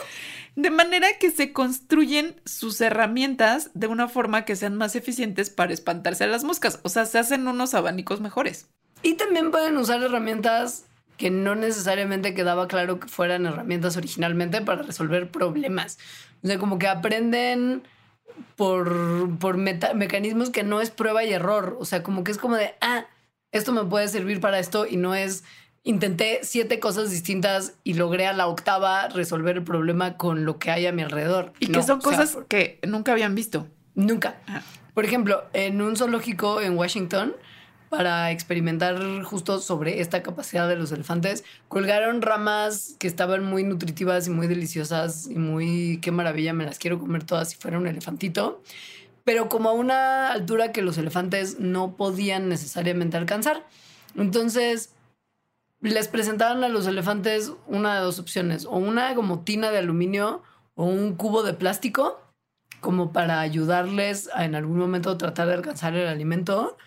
De manera que se construyen sus herramientas de una forma que sean más eficientes para espantarse a las moscas. O sea, se hacen unos abanicos mejores. Y también pueden usar herramientas que no necesariamente quedaba claro que fueran herramientas originalmente para resolver problemas. O sea, como que aprenden por, por mecanismos que no es prueba y error. O sea, como que es como de, ah, esto me puede servir para esto y no es, intenté siete cosas distintas y logré a la octava resolver el problema con lo que hay a mi alrededor. Y que son cosas que nunca habían visto. Nunca. Por ejemplo, en un zoológico en Washington, para experimentar justo sobre esta capacidad de los elefantes, colgaron ramas que estaban muy nutritivas y muy deliciosas y muy, qué maravilla, me las quiero comer todas si fuera un elefantito, pero como a una altura que los elefantes no podían necesariamente alcanzar. Entonces, les presentaban a los elefantes una de dos opciones, o una como tina de aluminio o un cubo de plástico como para ayudarles a en algún momento tratar de alcanzar el alimento.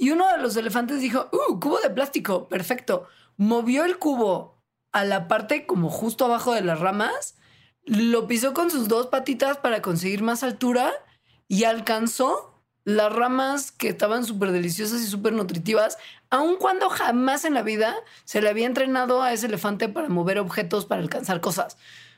Y uno de los elefantes dijo, ¡uh, cubo de plástico! Perfecto. Movió el cubo a la parte como justo abajo de las ramas, lo pisó con sus dos patitas para conseguir más altura y alcanzó las ramas que estaban súper deliciosas y súper nutritivas, aun cuando jamás en la vida se le había entrenado a ese elefante para mover objetos, para alcanzar cosas.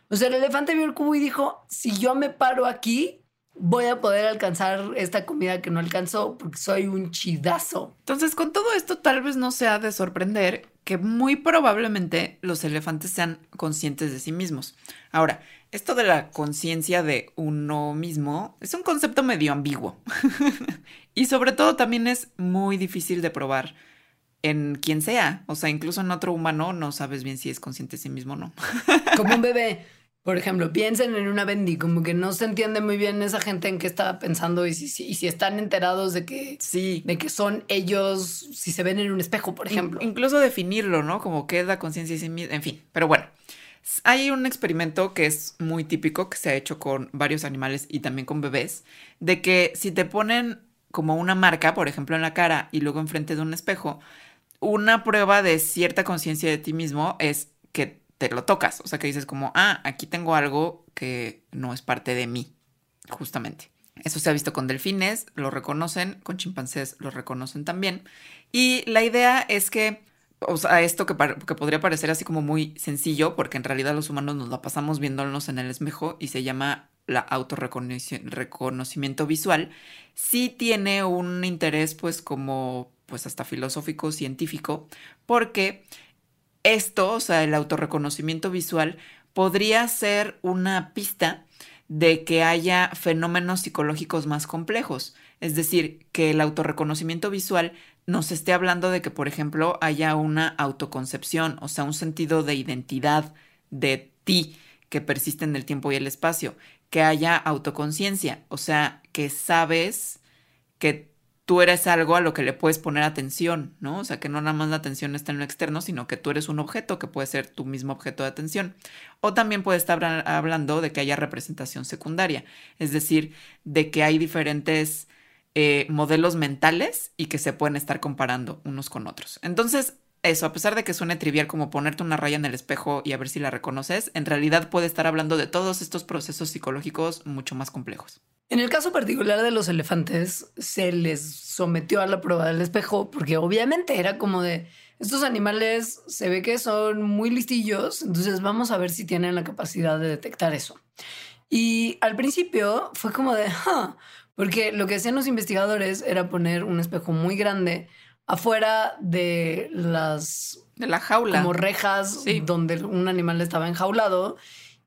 O sea, el elefante vio el cubo y dijo, si yo me paro aquí, voy a poder alcanzar esta comida que no alcanzó porque soy un chidazo. Entonces, con todo esto, tal vez no sea de sorprender que muy probablemente los elefantes sean conscientes de sí mismos. Ahora, esto de la conciencia de uno mismo es un concepto medio ambiguo. y sobre todo también es muy difícil de probar en quien sea. O sea, incluso en otro humano no sabes bien si es consciente de sí mismo o no. Como un bebé. Por ejemplo, piensen en una Bendy, como que no se entiende muy bien esa gente en qué estaba pensando y si, si, están enterados de que, sí. de que son ellos, si se ven en un espejo, por ejemplo. incluso definirlo, ¿no? Como qué es la conciencia y sí misma, en fin. Pero bueno, hay un experimento que es muy típico, que se ha hecho con varios animales y también con bebés, de que si te ponen como una marca, por ejemplo, en la cara y luego enfrente de un espejo, una prueba de cierta conciencia de ti mismo es que te lo tocas. O sea, que dices como, ah, aquí tengo algo que no es parte de mí, justamente. Eso se ha visto con delfines, lo reconocen, con chimpancés lo reconocen también. Y la idea es que, o sea, esto que, que podría parecer así como muy sencillo, porque en realidad los humanos nos la pasamos viéndonos en el espejo y se llama la autorreconocimiento visual, sí tiene un interés pues como pues hasta filosófico, científico, porque esto, o sea, el autorreconocimiento visual, podría ser una pista de que haya fenómenos psicológicos más complejos. Es decir, que el autorreconocimiento visual nos esté hablando de que, por ejemplo, haya una autoconcepción, o sea, un sentido de identidad de ti que persiste en el tiempo y el espacio, que haya autoconciencia, o sea, que sabes que tú eres algo a lo que le puedes poner atención, ¿no? O sea, que no nada más la atención está en lo externo, sino que tú eres un objeto que puede ser tu mismo objeto de atención. O también puede estar hablando de que haya representación secundaria, es decir, de que hay diferentes eh, modelos mentales y que se pueden estar comparando unos con otros. Entonces, eso, a pesar de que suene trivial como ponerte una raya en el espejo y a ver si la reconoces, en realidad puede estar hablando de todos estos procesos psicológicos mucho más complejos. En el caso particular de los elefantes, se les sometió a la prueba del espejo porque obviamente era como de, estos animales se ve que son muy listillos, entonces vamos a ver si tienen la capacidad de detectar eso. Y al principio fue como de, porque lo que hacían los investigadores era poner un espejo muy grande afuera de las... De la jaula. Como rejas donde un animal estaba enjaulado.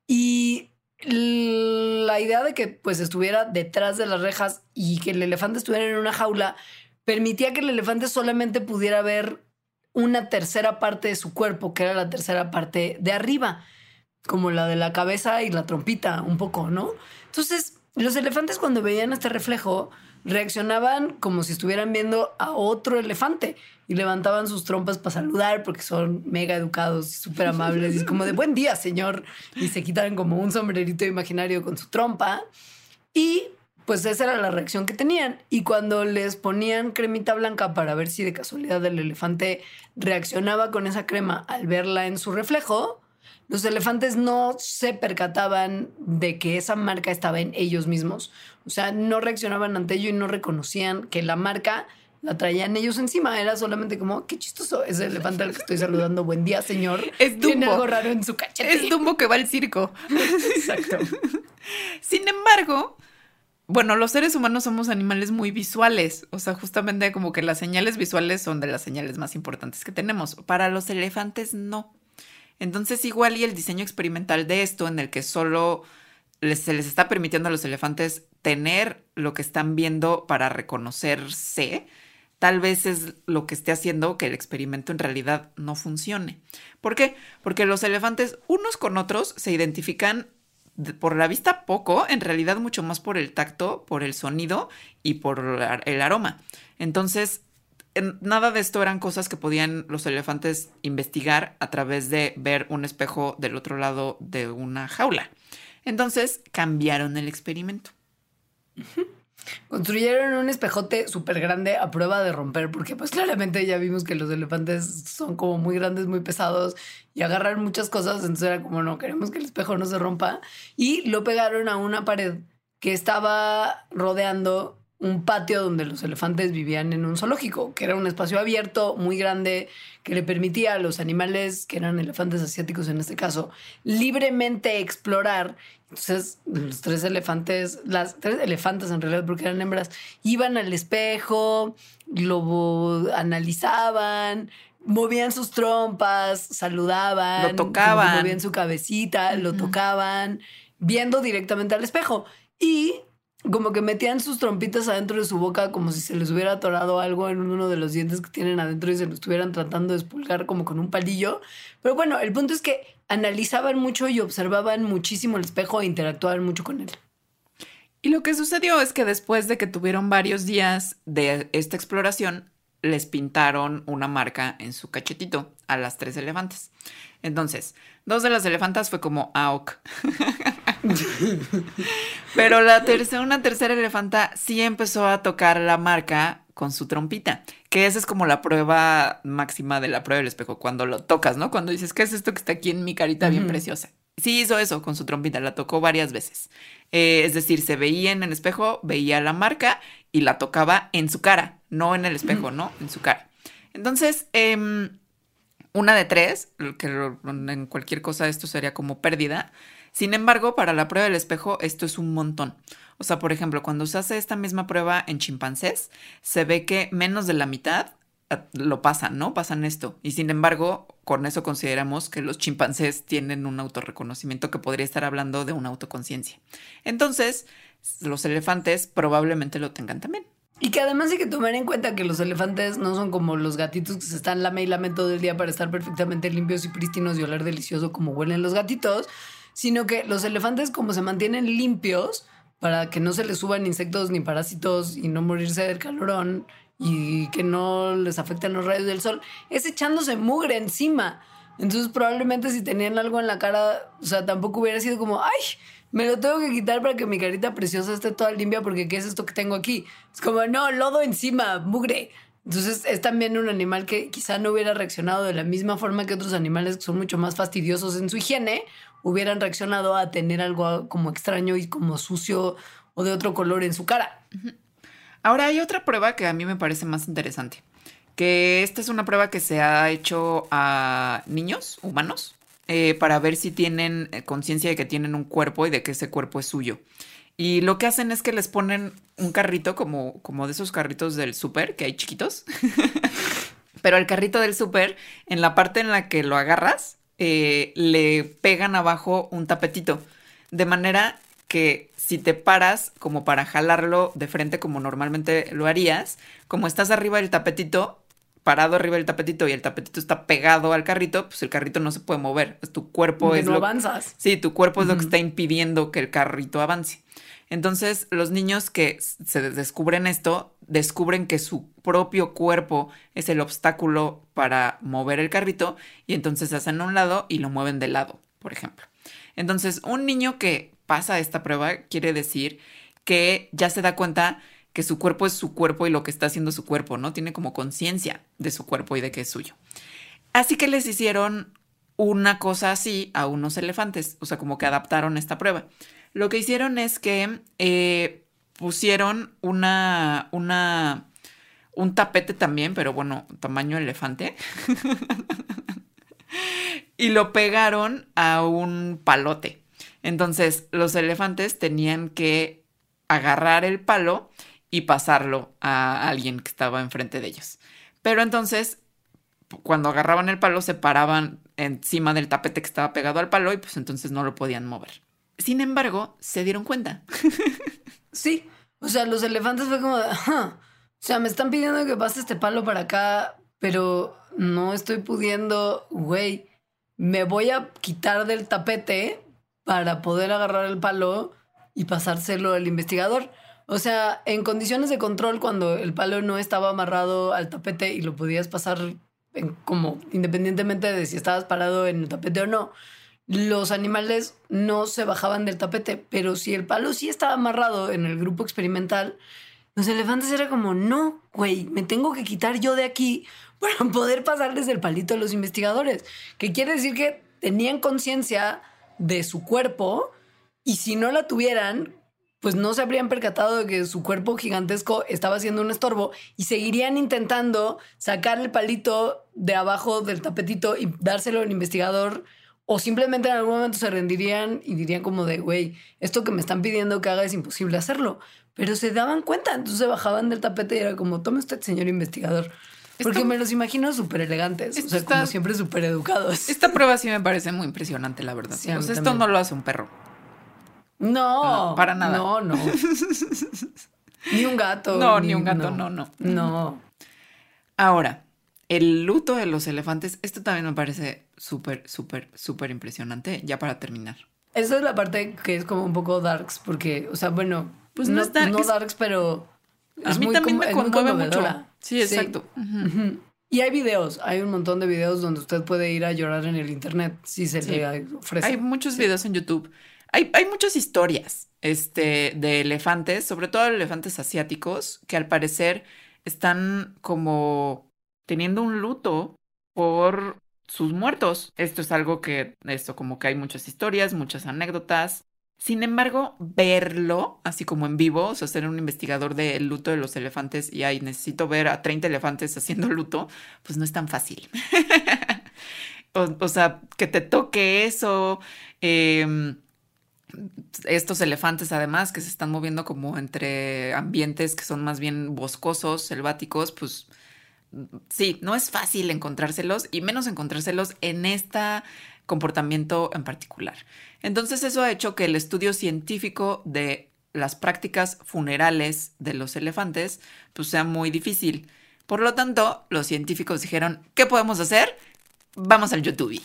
Y la idea de que pues estuviera detrás de las rejas y que el elefante estuviera en una jaula permitía que el elefante solamente pudiera ver una tercera parte de su cuerpo, que era la tercera parte de arriba, como la de la cabeza y la trompita, un poco, ¿no? Entonces, los elefantes cuando veían este reflejo reaccionaban como si estuvieran viendo a otro elefante y levantaban sus trompas para saludar porque son mega educados y súper amables y es como de buen día, señor. Y se quitaban como un sombrerito imaginario con su trompa. Y pues esa era la reacción que tenían. Y cuando les ponían cremita blanca para ver si de casualidad el elefante reaccionaba con esa crema al verla en su reflejo, los elefantes no se percataban de que esa marca estaba en ellos mismos. O sea, no reaccionaban ante ello y no reconocían que la marca la traían ellos encima. Era solamente como, qué chistoso ese elefante al que estoy saludando. Buen día, señor. Es Dumbo. Tiene algo raro en su cachete. Es Dumbo que va al circo. Exacto. Sin embargo, bueno, los seres humanos somos animales muy visuales. O sea, justamente como que las señales visuales son de las señales más importantes que tenemos. Para los elefantes, no. Entonces, igual y el diseño experimental de esto, en el que solo se les está permitiendo a los elefantes tener lo que están viendo para reconocerse, tal vez es lo que esté haciendo que el experimento en realidad no funcione. ¿Por qué? Porque los elefantes unos con otros se identifican por la vista poco, en realidad mucho más por el tacto, por el sonido y por el aroma. Entonces, nada de esto eran cosas que podían los elefantes investigar a través de ver un espejo del otro lado de una jaula. Entonces cambiaron el experimento. Construyeron un espejote súper grande a prueba de romper, porque pues claramente ya vimos que los elefantes son como muy grandes, muy pesados y agarran muchas cosas, entonces era como no, queremos que el espejo no se rompa. Y lo pegaron a una pared que estaba rodeando un patio donde los elefantes vivían en un zoológico, que era un espacio abierto, muy grande, que le permitía a los animales, que eran elefantes asiáticos en este caso, libremente explorar. Entonces, los tres elefantes, las tres elefantes en realidad, porque eran hembras, iban al espejo, lo analizaban, movían sus trompas, saludaban, Lo tocaban. movían su cabecita, lo tocaban, viendo directamente al espejo. Y como que metían sus trompitas adentro de su boca como si se les hubiera atorado algo en uno de los dientes que tienen adentro y se lo estuvieran tratando de expulgar como con un palillo. Pero bueno, el punto es que analizaban mucho y observaban muchísimo el espejo e interactuaban mucho con él. Y lo que sucedió es que después de que tuvieron varios días de esta exploración, les pintaron una marca en su cachetito a las tres elefantes. Entonces, dos de las elefantas fue como AOK. Pero la tercera, una tercera elefanta sí empezó a tocar la marca con su trompita, que esa es como la prueba máxima de la prueba del espejo, cuando lo tocas, ¿no? Cuando dices, ¿qué es esto que está aquí en mi carita bien preciosa? Sí hizo eso con su trompita, la tocó varias veces. Eh, es decir, se veía en el espejo, veía la marca y la tocaba en su cara, no en el espejo, ¿no? En su cara. Entonces, em, una de tres, que en cualquier cosa esto sería como pérdida. Sin embargo, para la prueba del espejo esto es un montón. O sea, por ejemplo, cuando se hace esta misma prueba en chimpancés, se ve que menos de la mitad eh, lo pasan, ¿no? Pasan esto. Y sin embargo, con eso consideramos que los chimpancés tienen un autorreconocimiento que podría estar hablando de una autoconciencia. Entonces, los elefantes probablemente lo tengan también. Y que además hay que tomar en cuenta que los elefantes no son como los gatitos que se están lame y lame todo el día para estar perfectamente limpios y prístinos y oler delicioso como huelen los gatitos, sino que los elefantes como se mantienen limpios para que no se les suban insectos ni parásitos y no morirse del calorón y que no les afecten los rayos del sol, es echándose mugre encima. Entonces probablemente si tenían algo en la cara, o sea, tampoco hubiera sido como, ay, me lo tengo que quitar para que mi carita preciosa esté toda limpia porque ¿qué es esto que tengo aquí? Es como, no, lodo encima, mugre. Entonces es también un animal que quizá no hubiera reaccionado de la misma forma que otros animales que son mucho más fastidiosos en su higiene, hubieran reaccionado a tener algo como extraño y como sucio o de otro color en su cara. Ahora hay otra prueba que a mí me parece más interesante, que esta es una prueba que se ha hecho a niños humanos eh, para ver si tienen eh, conciencia de que tienen un cuerpo y de que ese cuerpo es suyo. Y lo que hacen es que les ponen un carrito como, como de esos carritos del súper que hay chiquitos. Pero el carrito del súper, en la parte en la que lo agarras, eh, le pegan abajo un tapetito. De manera que si te paras como para jalarlo de frente como normalmente lo harías, como estás arriba del tapetito, parado arriba del tapetito y el tapetito está pegado al carrito, pues el carrito no se puede mover. Tu cuerpo Que es no lo avanzas. Sí, tu cuerpo es lo que está impidiendo que el carrito avance. Entonces, los niños que se descubren esto, descubren que su propio cuerpo es el obstáculo para mover el carrito y entonces hacen un lado y lo mueven de lado, por ejemplo. Entonces, un niño que pasa esta prueba quiere decir que ya se da cuenta que su cuerpo es su cuerpo y lo que está haciendo su cuerpo, ¿no? Tiene como conciencia de su cuerpo y de que es suyo. Así que les hicieron una cosa así a unos elefantes, o sea, como que adaptaron esta prueba. Lo que hicieron es que eh, pusieron una, una, un tapete también, pero bueno, tamaño elefante, y lo pegaron a un palote. Entonces, los elefantes tenían que agarrar el palo y pasarlo a alguien que estaba enfrente de ellos. Pero entonces cuando agarraban el palo se paraban encima del tapete que estaba pegado al palo y pues entonces no lo podían mover. Sin embargo, se dieron cuenta. Sí, o sea, los elefantes fue como, de, o sea, me están pidiendo que pase este palo para acá, pero no estoy pudiendo, güey, me voy a quitar del tapete para poder agarrar el palo y pasárselo al investigador. O sea, en condiciones de control, cuando el palo no estaba amarrado al tapete y lo podías pasar en- como independientemente de si estabas parado en el tapete o no, los animales no se bajaban del tapete, pero si el palo sí estaba amarrado en el grupo experimental, los elefantes era como, no, güey, me tengo que quitar yo de aquí para poder pasarles el palito a los investigadores. Que quiere decir que tenían conciencia de su cuerpo y si no la tuvieran, pues no se habrían percatado de que su cuerpo gigantesco estaba haciendo un estorbo y seguirían intentando sacar el palito de abajo del tapetito y dárselo al investigador o simplemente en algún momento se rendirían y dirían como de, güey, esto que me están pidiendo que haga es imposible hacerlo. Pero se daban cuenta, entonces se bajaban del tapete y era como, tome usted, señor investigador. Porque me los imagino súper elegantes, o sea, como siempre súper educados. Esta prueba sí me parece muy impresionante, la verdad. esto no lo hace un perro. No, para nada. No, no. ni un gato. No, ni, un gato, no, no. No. Ahora, el luto de los elefantes, esto también me parece súper, súper, súper impresionante, ya para terminar. Esa es la parte que es como un poco darks, porque, o sea, bueno, pues no, no, darks, pero... A mí también me conmueve mucho. Sí, exacto. Y hay videos, hay un montón de videos donde usted puede ir a llorar en el internet si se le ofrece. Hay muchos videos en YouTube. Hay, hay, muchas historias este, de elefantes, sobre todo elefantes asiáticos, que al parecer están como teniendo un luto por sus muertos. Esto es algo que, esto como que hay muchas historias, muchas anécdotas. Sin embargo, verlo así como en vivo, o sea, ser un investigador del luto de los elefantes y ahí necesito ver a 30 elefantes haciendo luto, pues no es tan fácil. o, sea, que te toque eso. Em, estos elefantes además que se están moviendo como entre ambientes que son más bien boscosos, selváticos, pues sí, no es fácil encontrárselos y menos encontrárselos en este comportamiento en particular. Entonces eso ha hecho que el estudio científico de las prácticas funerales de los elefantes pues sea muy difícil. Por lo tanto, los científicos dijeron, ¿qué podemos hacer? Vamos al YouTube.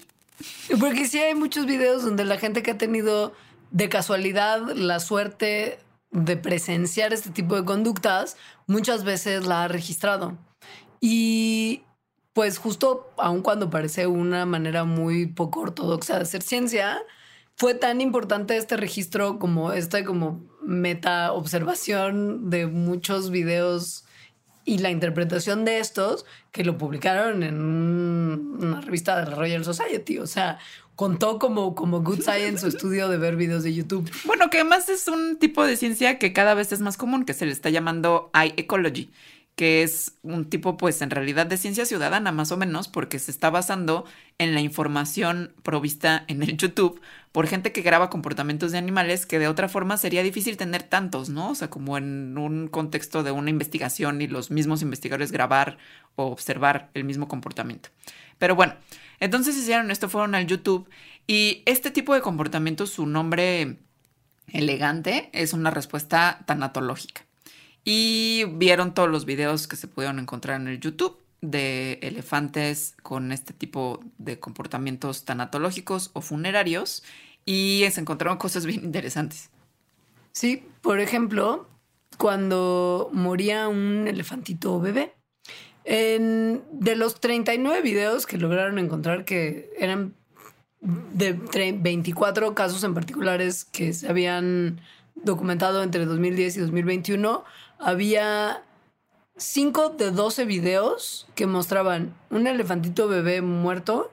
Porque sí hay muchos videos donde la gente que ha tenido de casualidad la suerte de presenciar este tipo de conductas, muchas veces la ha registrado. Y pues justo aun cuando parece una manera muy poco ortodoxa de hacer ciencia, fue tan importante este registro como esta como meta observación de muchos videos y la interpretación de estos que lo publicaron en una revista de la Royal Society. O sea, contó como, como Good Science su estudio de ver videos de YouTube. Bueno, que además es un tipo de ciencia que cada vez es más común, que se le está llamando iEcology que es un tipo, pues en realidad de ciencia ciudadana, más o menos, porque se está basando en la información provista en el YouTube por gente que graba comportamientos de animales que de otra forma sería difícil tener tantos, ¿no? O sea, como en un contexto de una investigación y los mismos investigadores grabar o observar el mismo comportamiento. Pero bueno, entonces hicieron esto, fueron al YouTube y este tipo de comportamiento, su nombre elegante, es una respuesta tanatológica y vieron todos los videos que se pudieron encontrar en el YouTube de elefantes con este tipo de comportamientos tanatológicos o funerarios y se encontraron cosas bien interesantes. Sí, por ejemplo, cuando moría un elefantito bebé, en, de los 39 videos que lograron encontrar que eran de 24 casos en particulares que se habían documentado entre 2010 y 2021, había 5 de 12 videos que mostraban un elefantito bebé muerto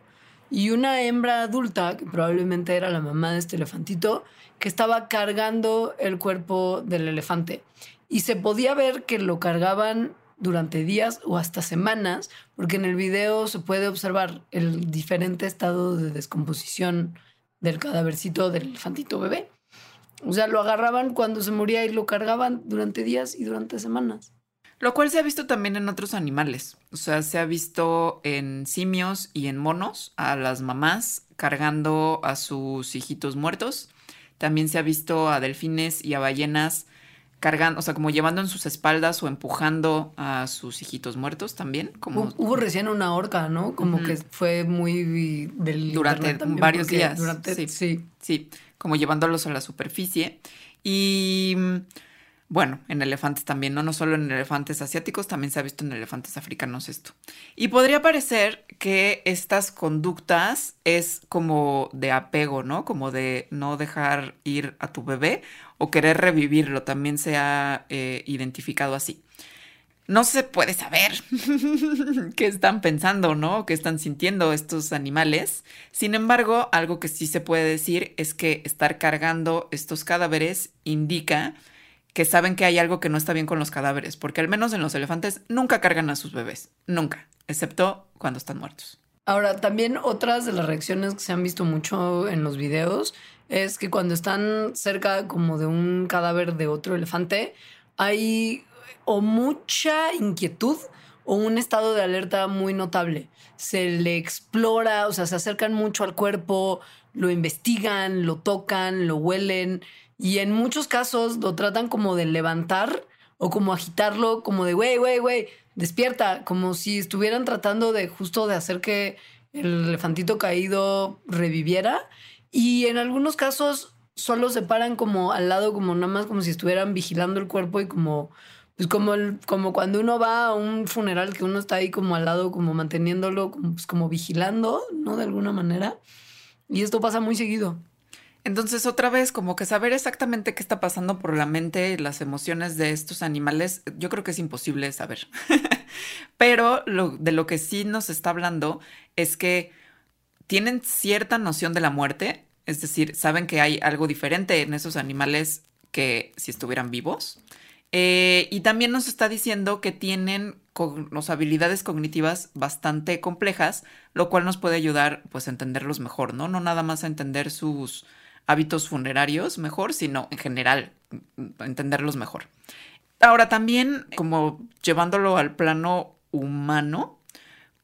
y una hembra adulta, que probablemente era la mamá de este elefantito, que estaba cargando el cuerpo del elefante. Y se podía ver que lo cargaban durante días o hasta semanas, porque en el video se puede observar el diferente estado de descomposición del cadávercito del elefantito bebé. O sea, lo agarraban cuando se moría y lo cargaban durante días y durante semanas. Lo cual se ha visto también en otros animales. O sea, se ha visto en simios y en monos a las mamás cargando a sus hijitos muertos. También se ha visto a delfines y a ballenas cargando, o sea, como llevando en sus espaldas o empujando a sus hijitos muertos también. Como... Hubo recién una horca, ¿no? Como que fue muy del durante varios días. Durante, sí, sí, sí, como llevándolos a la superficie. Y Bueno, en elefantes también, no, no solo en elefantes asiáticos, también se ha visto en elefantes africanos esto. Y podría parecer que estas conductas es como de apego, ¿no? Como de no dejar ir a tu bebé o querer revivirlo, también se ha eh, identificado así. No se puede saber qué están pensando, ¿no? ¿Qué están sintiendo estos animales? Sin embargo, algo que sí se puede decir es que estar cargando estos cadáveres indica que saben que hay algo que no está bien con los cadáveres, porque al menos en los elefantes nunca cargan a sus bebés, nunca, excepto cuando están muertos. Ahora, también otras de las reacciones que se han visto mucho en los videos es que cuando están cerca como de un cadáver de otro elefante, hay o mucha inquietud o un estado de alerta muy notable. Se le explora, o sea, se acercan mucho al cuerpo, lo investigan, lo tocan, lo huelen y en muchos casos lo tratan como de levantar o como agitarlo, como de, güey, güey, güey, despierta, como si estuvieran tratando de justo de hacer que el elefantito caído reviviera. Y en algunos casos solo se paran como al lado, como nada más como si estuvieran vigilando el cuerpo y como pues como, el, como cuando uno va a un funeral que uno está ahí como al lado, como manteniéndolo, pues como vigilando, ¿no? De alguna manera. Y esto pasa muy seguido. Entonces, otra vez, como que saber exactamente qué está pasando por la mente y las emociones de estos animales, yo creo que es imposible saber. Pero de lo que sí nos está hablando es que tienen cierta noción de la muerte, es decir, saben que hay algo diferente en esos animales que si estuvieran vivos. Eh, y también nos está diciendo que tienen habilidades cognitivas bastante complejas, lo cual nos puede ayudar pues a entenderlos mejor, ¿no? No nada más a entender sus hábitos funerarios mejor, sino en general entenderlos mejor. Ahora también, como llevándolo al plano humano,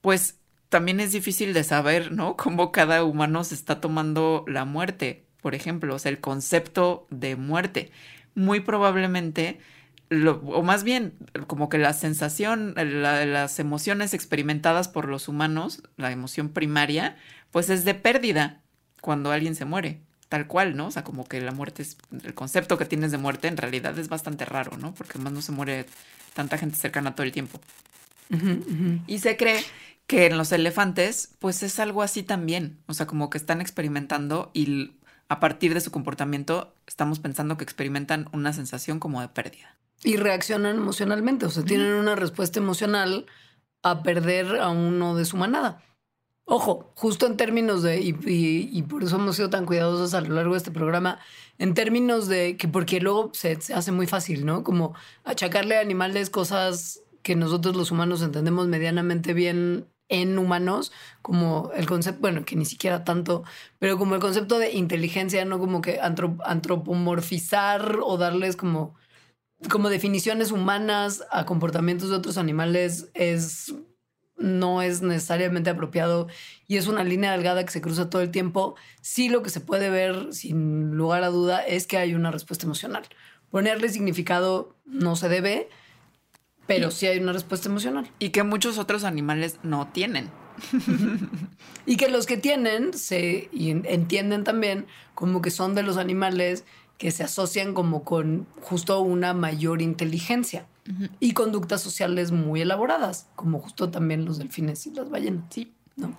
pues también es difícil de saber, ¿no? Cómo cada humano se está tomando la muerte, por ejemplo, o sea, el concepto de muerte. Muy probablemente o más bien, como que la sensación, las emociones experimentadas por los humanos, la emoción primaria, pues es de pérdida cuando alguien se muere, tal cual, ¿no? O sea, como que la muerte es, el concepto que tienes de muerte en realidad es bastante raro, ¿no? Porque más no se muere tanta gente cercana todo el tiempo. Y se cree que en los elefantes, pues es algo así también, o sea, como que están experimentando y a partir de su comportamiento estamos pensando que experimentan una sensación como de pérdida y reaccionan emocionalmente, o sea, tienen una respuesta emocional a perder a uno de su manada. Ojo, justo en términos de, y, por eso hemos sido tan cuidadosos a lo largo de este programa, en términos de que, porque luego se, se hace muy fácil, ¿no? Como achacarle a animales cosas que nosotros los humanos entendemos medianamente bien en humanos, como el concepto, bueno, que ni siquiera tanto, pero como el concepto de inteligencia, no como que antropomorfizar o darles como como definiciones humanas a comportamientos de otros animales es no es necesariamente apropiado y es una línea delgada que se cruza todo el tiempo. Sí lo que se puede ver sin lugar a duda es que hay una respuesta emocional. Ponerle significado no se debe, pero sí hay una respuesta emocional. Y que muchos otros animales no tienen. y que los que tienen se entienden también como que son de los animales que se asocian como con justo una mayor inteligencia y conductas sociales muy elaboradas, como justo también los delfines y las ballenas. Sí. ¿No?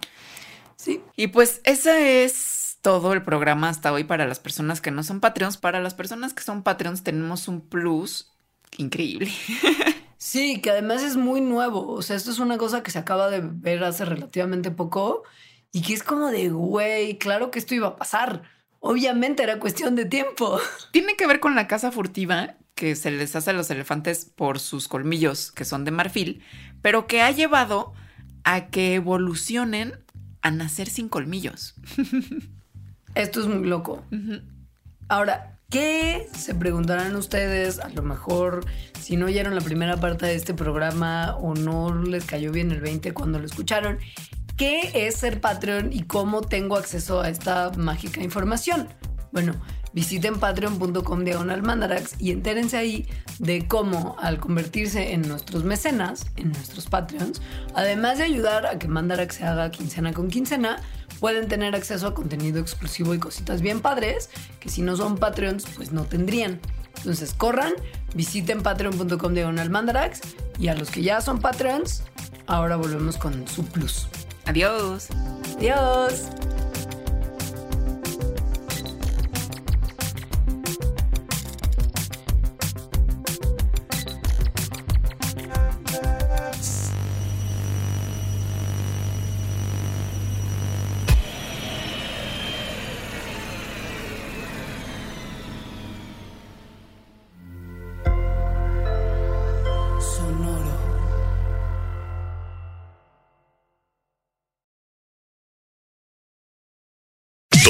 Sí. Y pues ese es todo el programa hasta hoy para las personas que no son Patreons. Para las personas que son Patreons tenemos un plus increíble. Sí, que además es muy nuevo. O sea, esto es una cosa que se acaba de ver hace relativamente poco y que es como de, güey, claro que esto iba a pasar. Obviamente era cuestión de tiempo. Tiene que ver con la caza furtiva que se les hace a los elefantes por sus colmillos, que son de marfil, pero que ha llevado a que evolucionen a nacer sin colmillos. Esto es muy loco. Ahora, ¿qué se preguntarán ustedes? A lo mejor, si no oyeron la primera parte de este programa o no les cayó bien el 20 cuando lo escucharon, ¿Qué es ser Patreon y cómo tengo acceso a esta mágica información? Bueno, visiten patreon.com diagonal mandarax y entérense ahí de cómo al convertirse en nuestros mecenas, en nuestros Patreons, además de ayudar a que Mandarax se haga quincena con quincena, pueden tener acceso a contenido exclusivo y cositas bien padres que si no son Patreons pues no tendrían. Entonces corran, visiten patreon.com diagonal mandarax y a los que ya son patrons, ahora volvemos con su plus. Adiós. Adiós.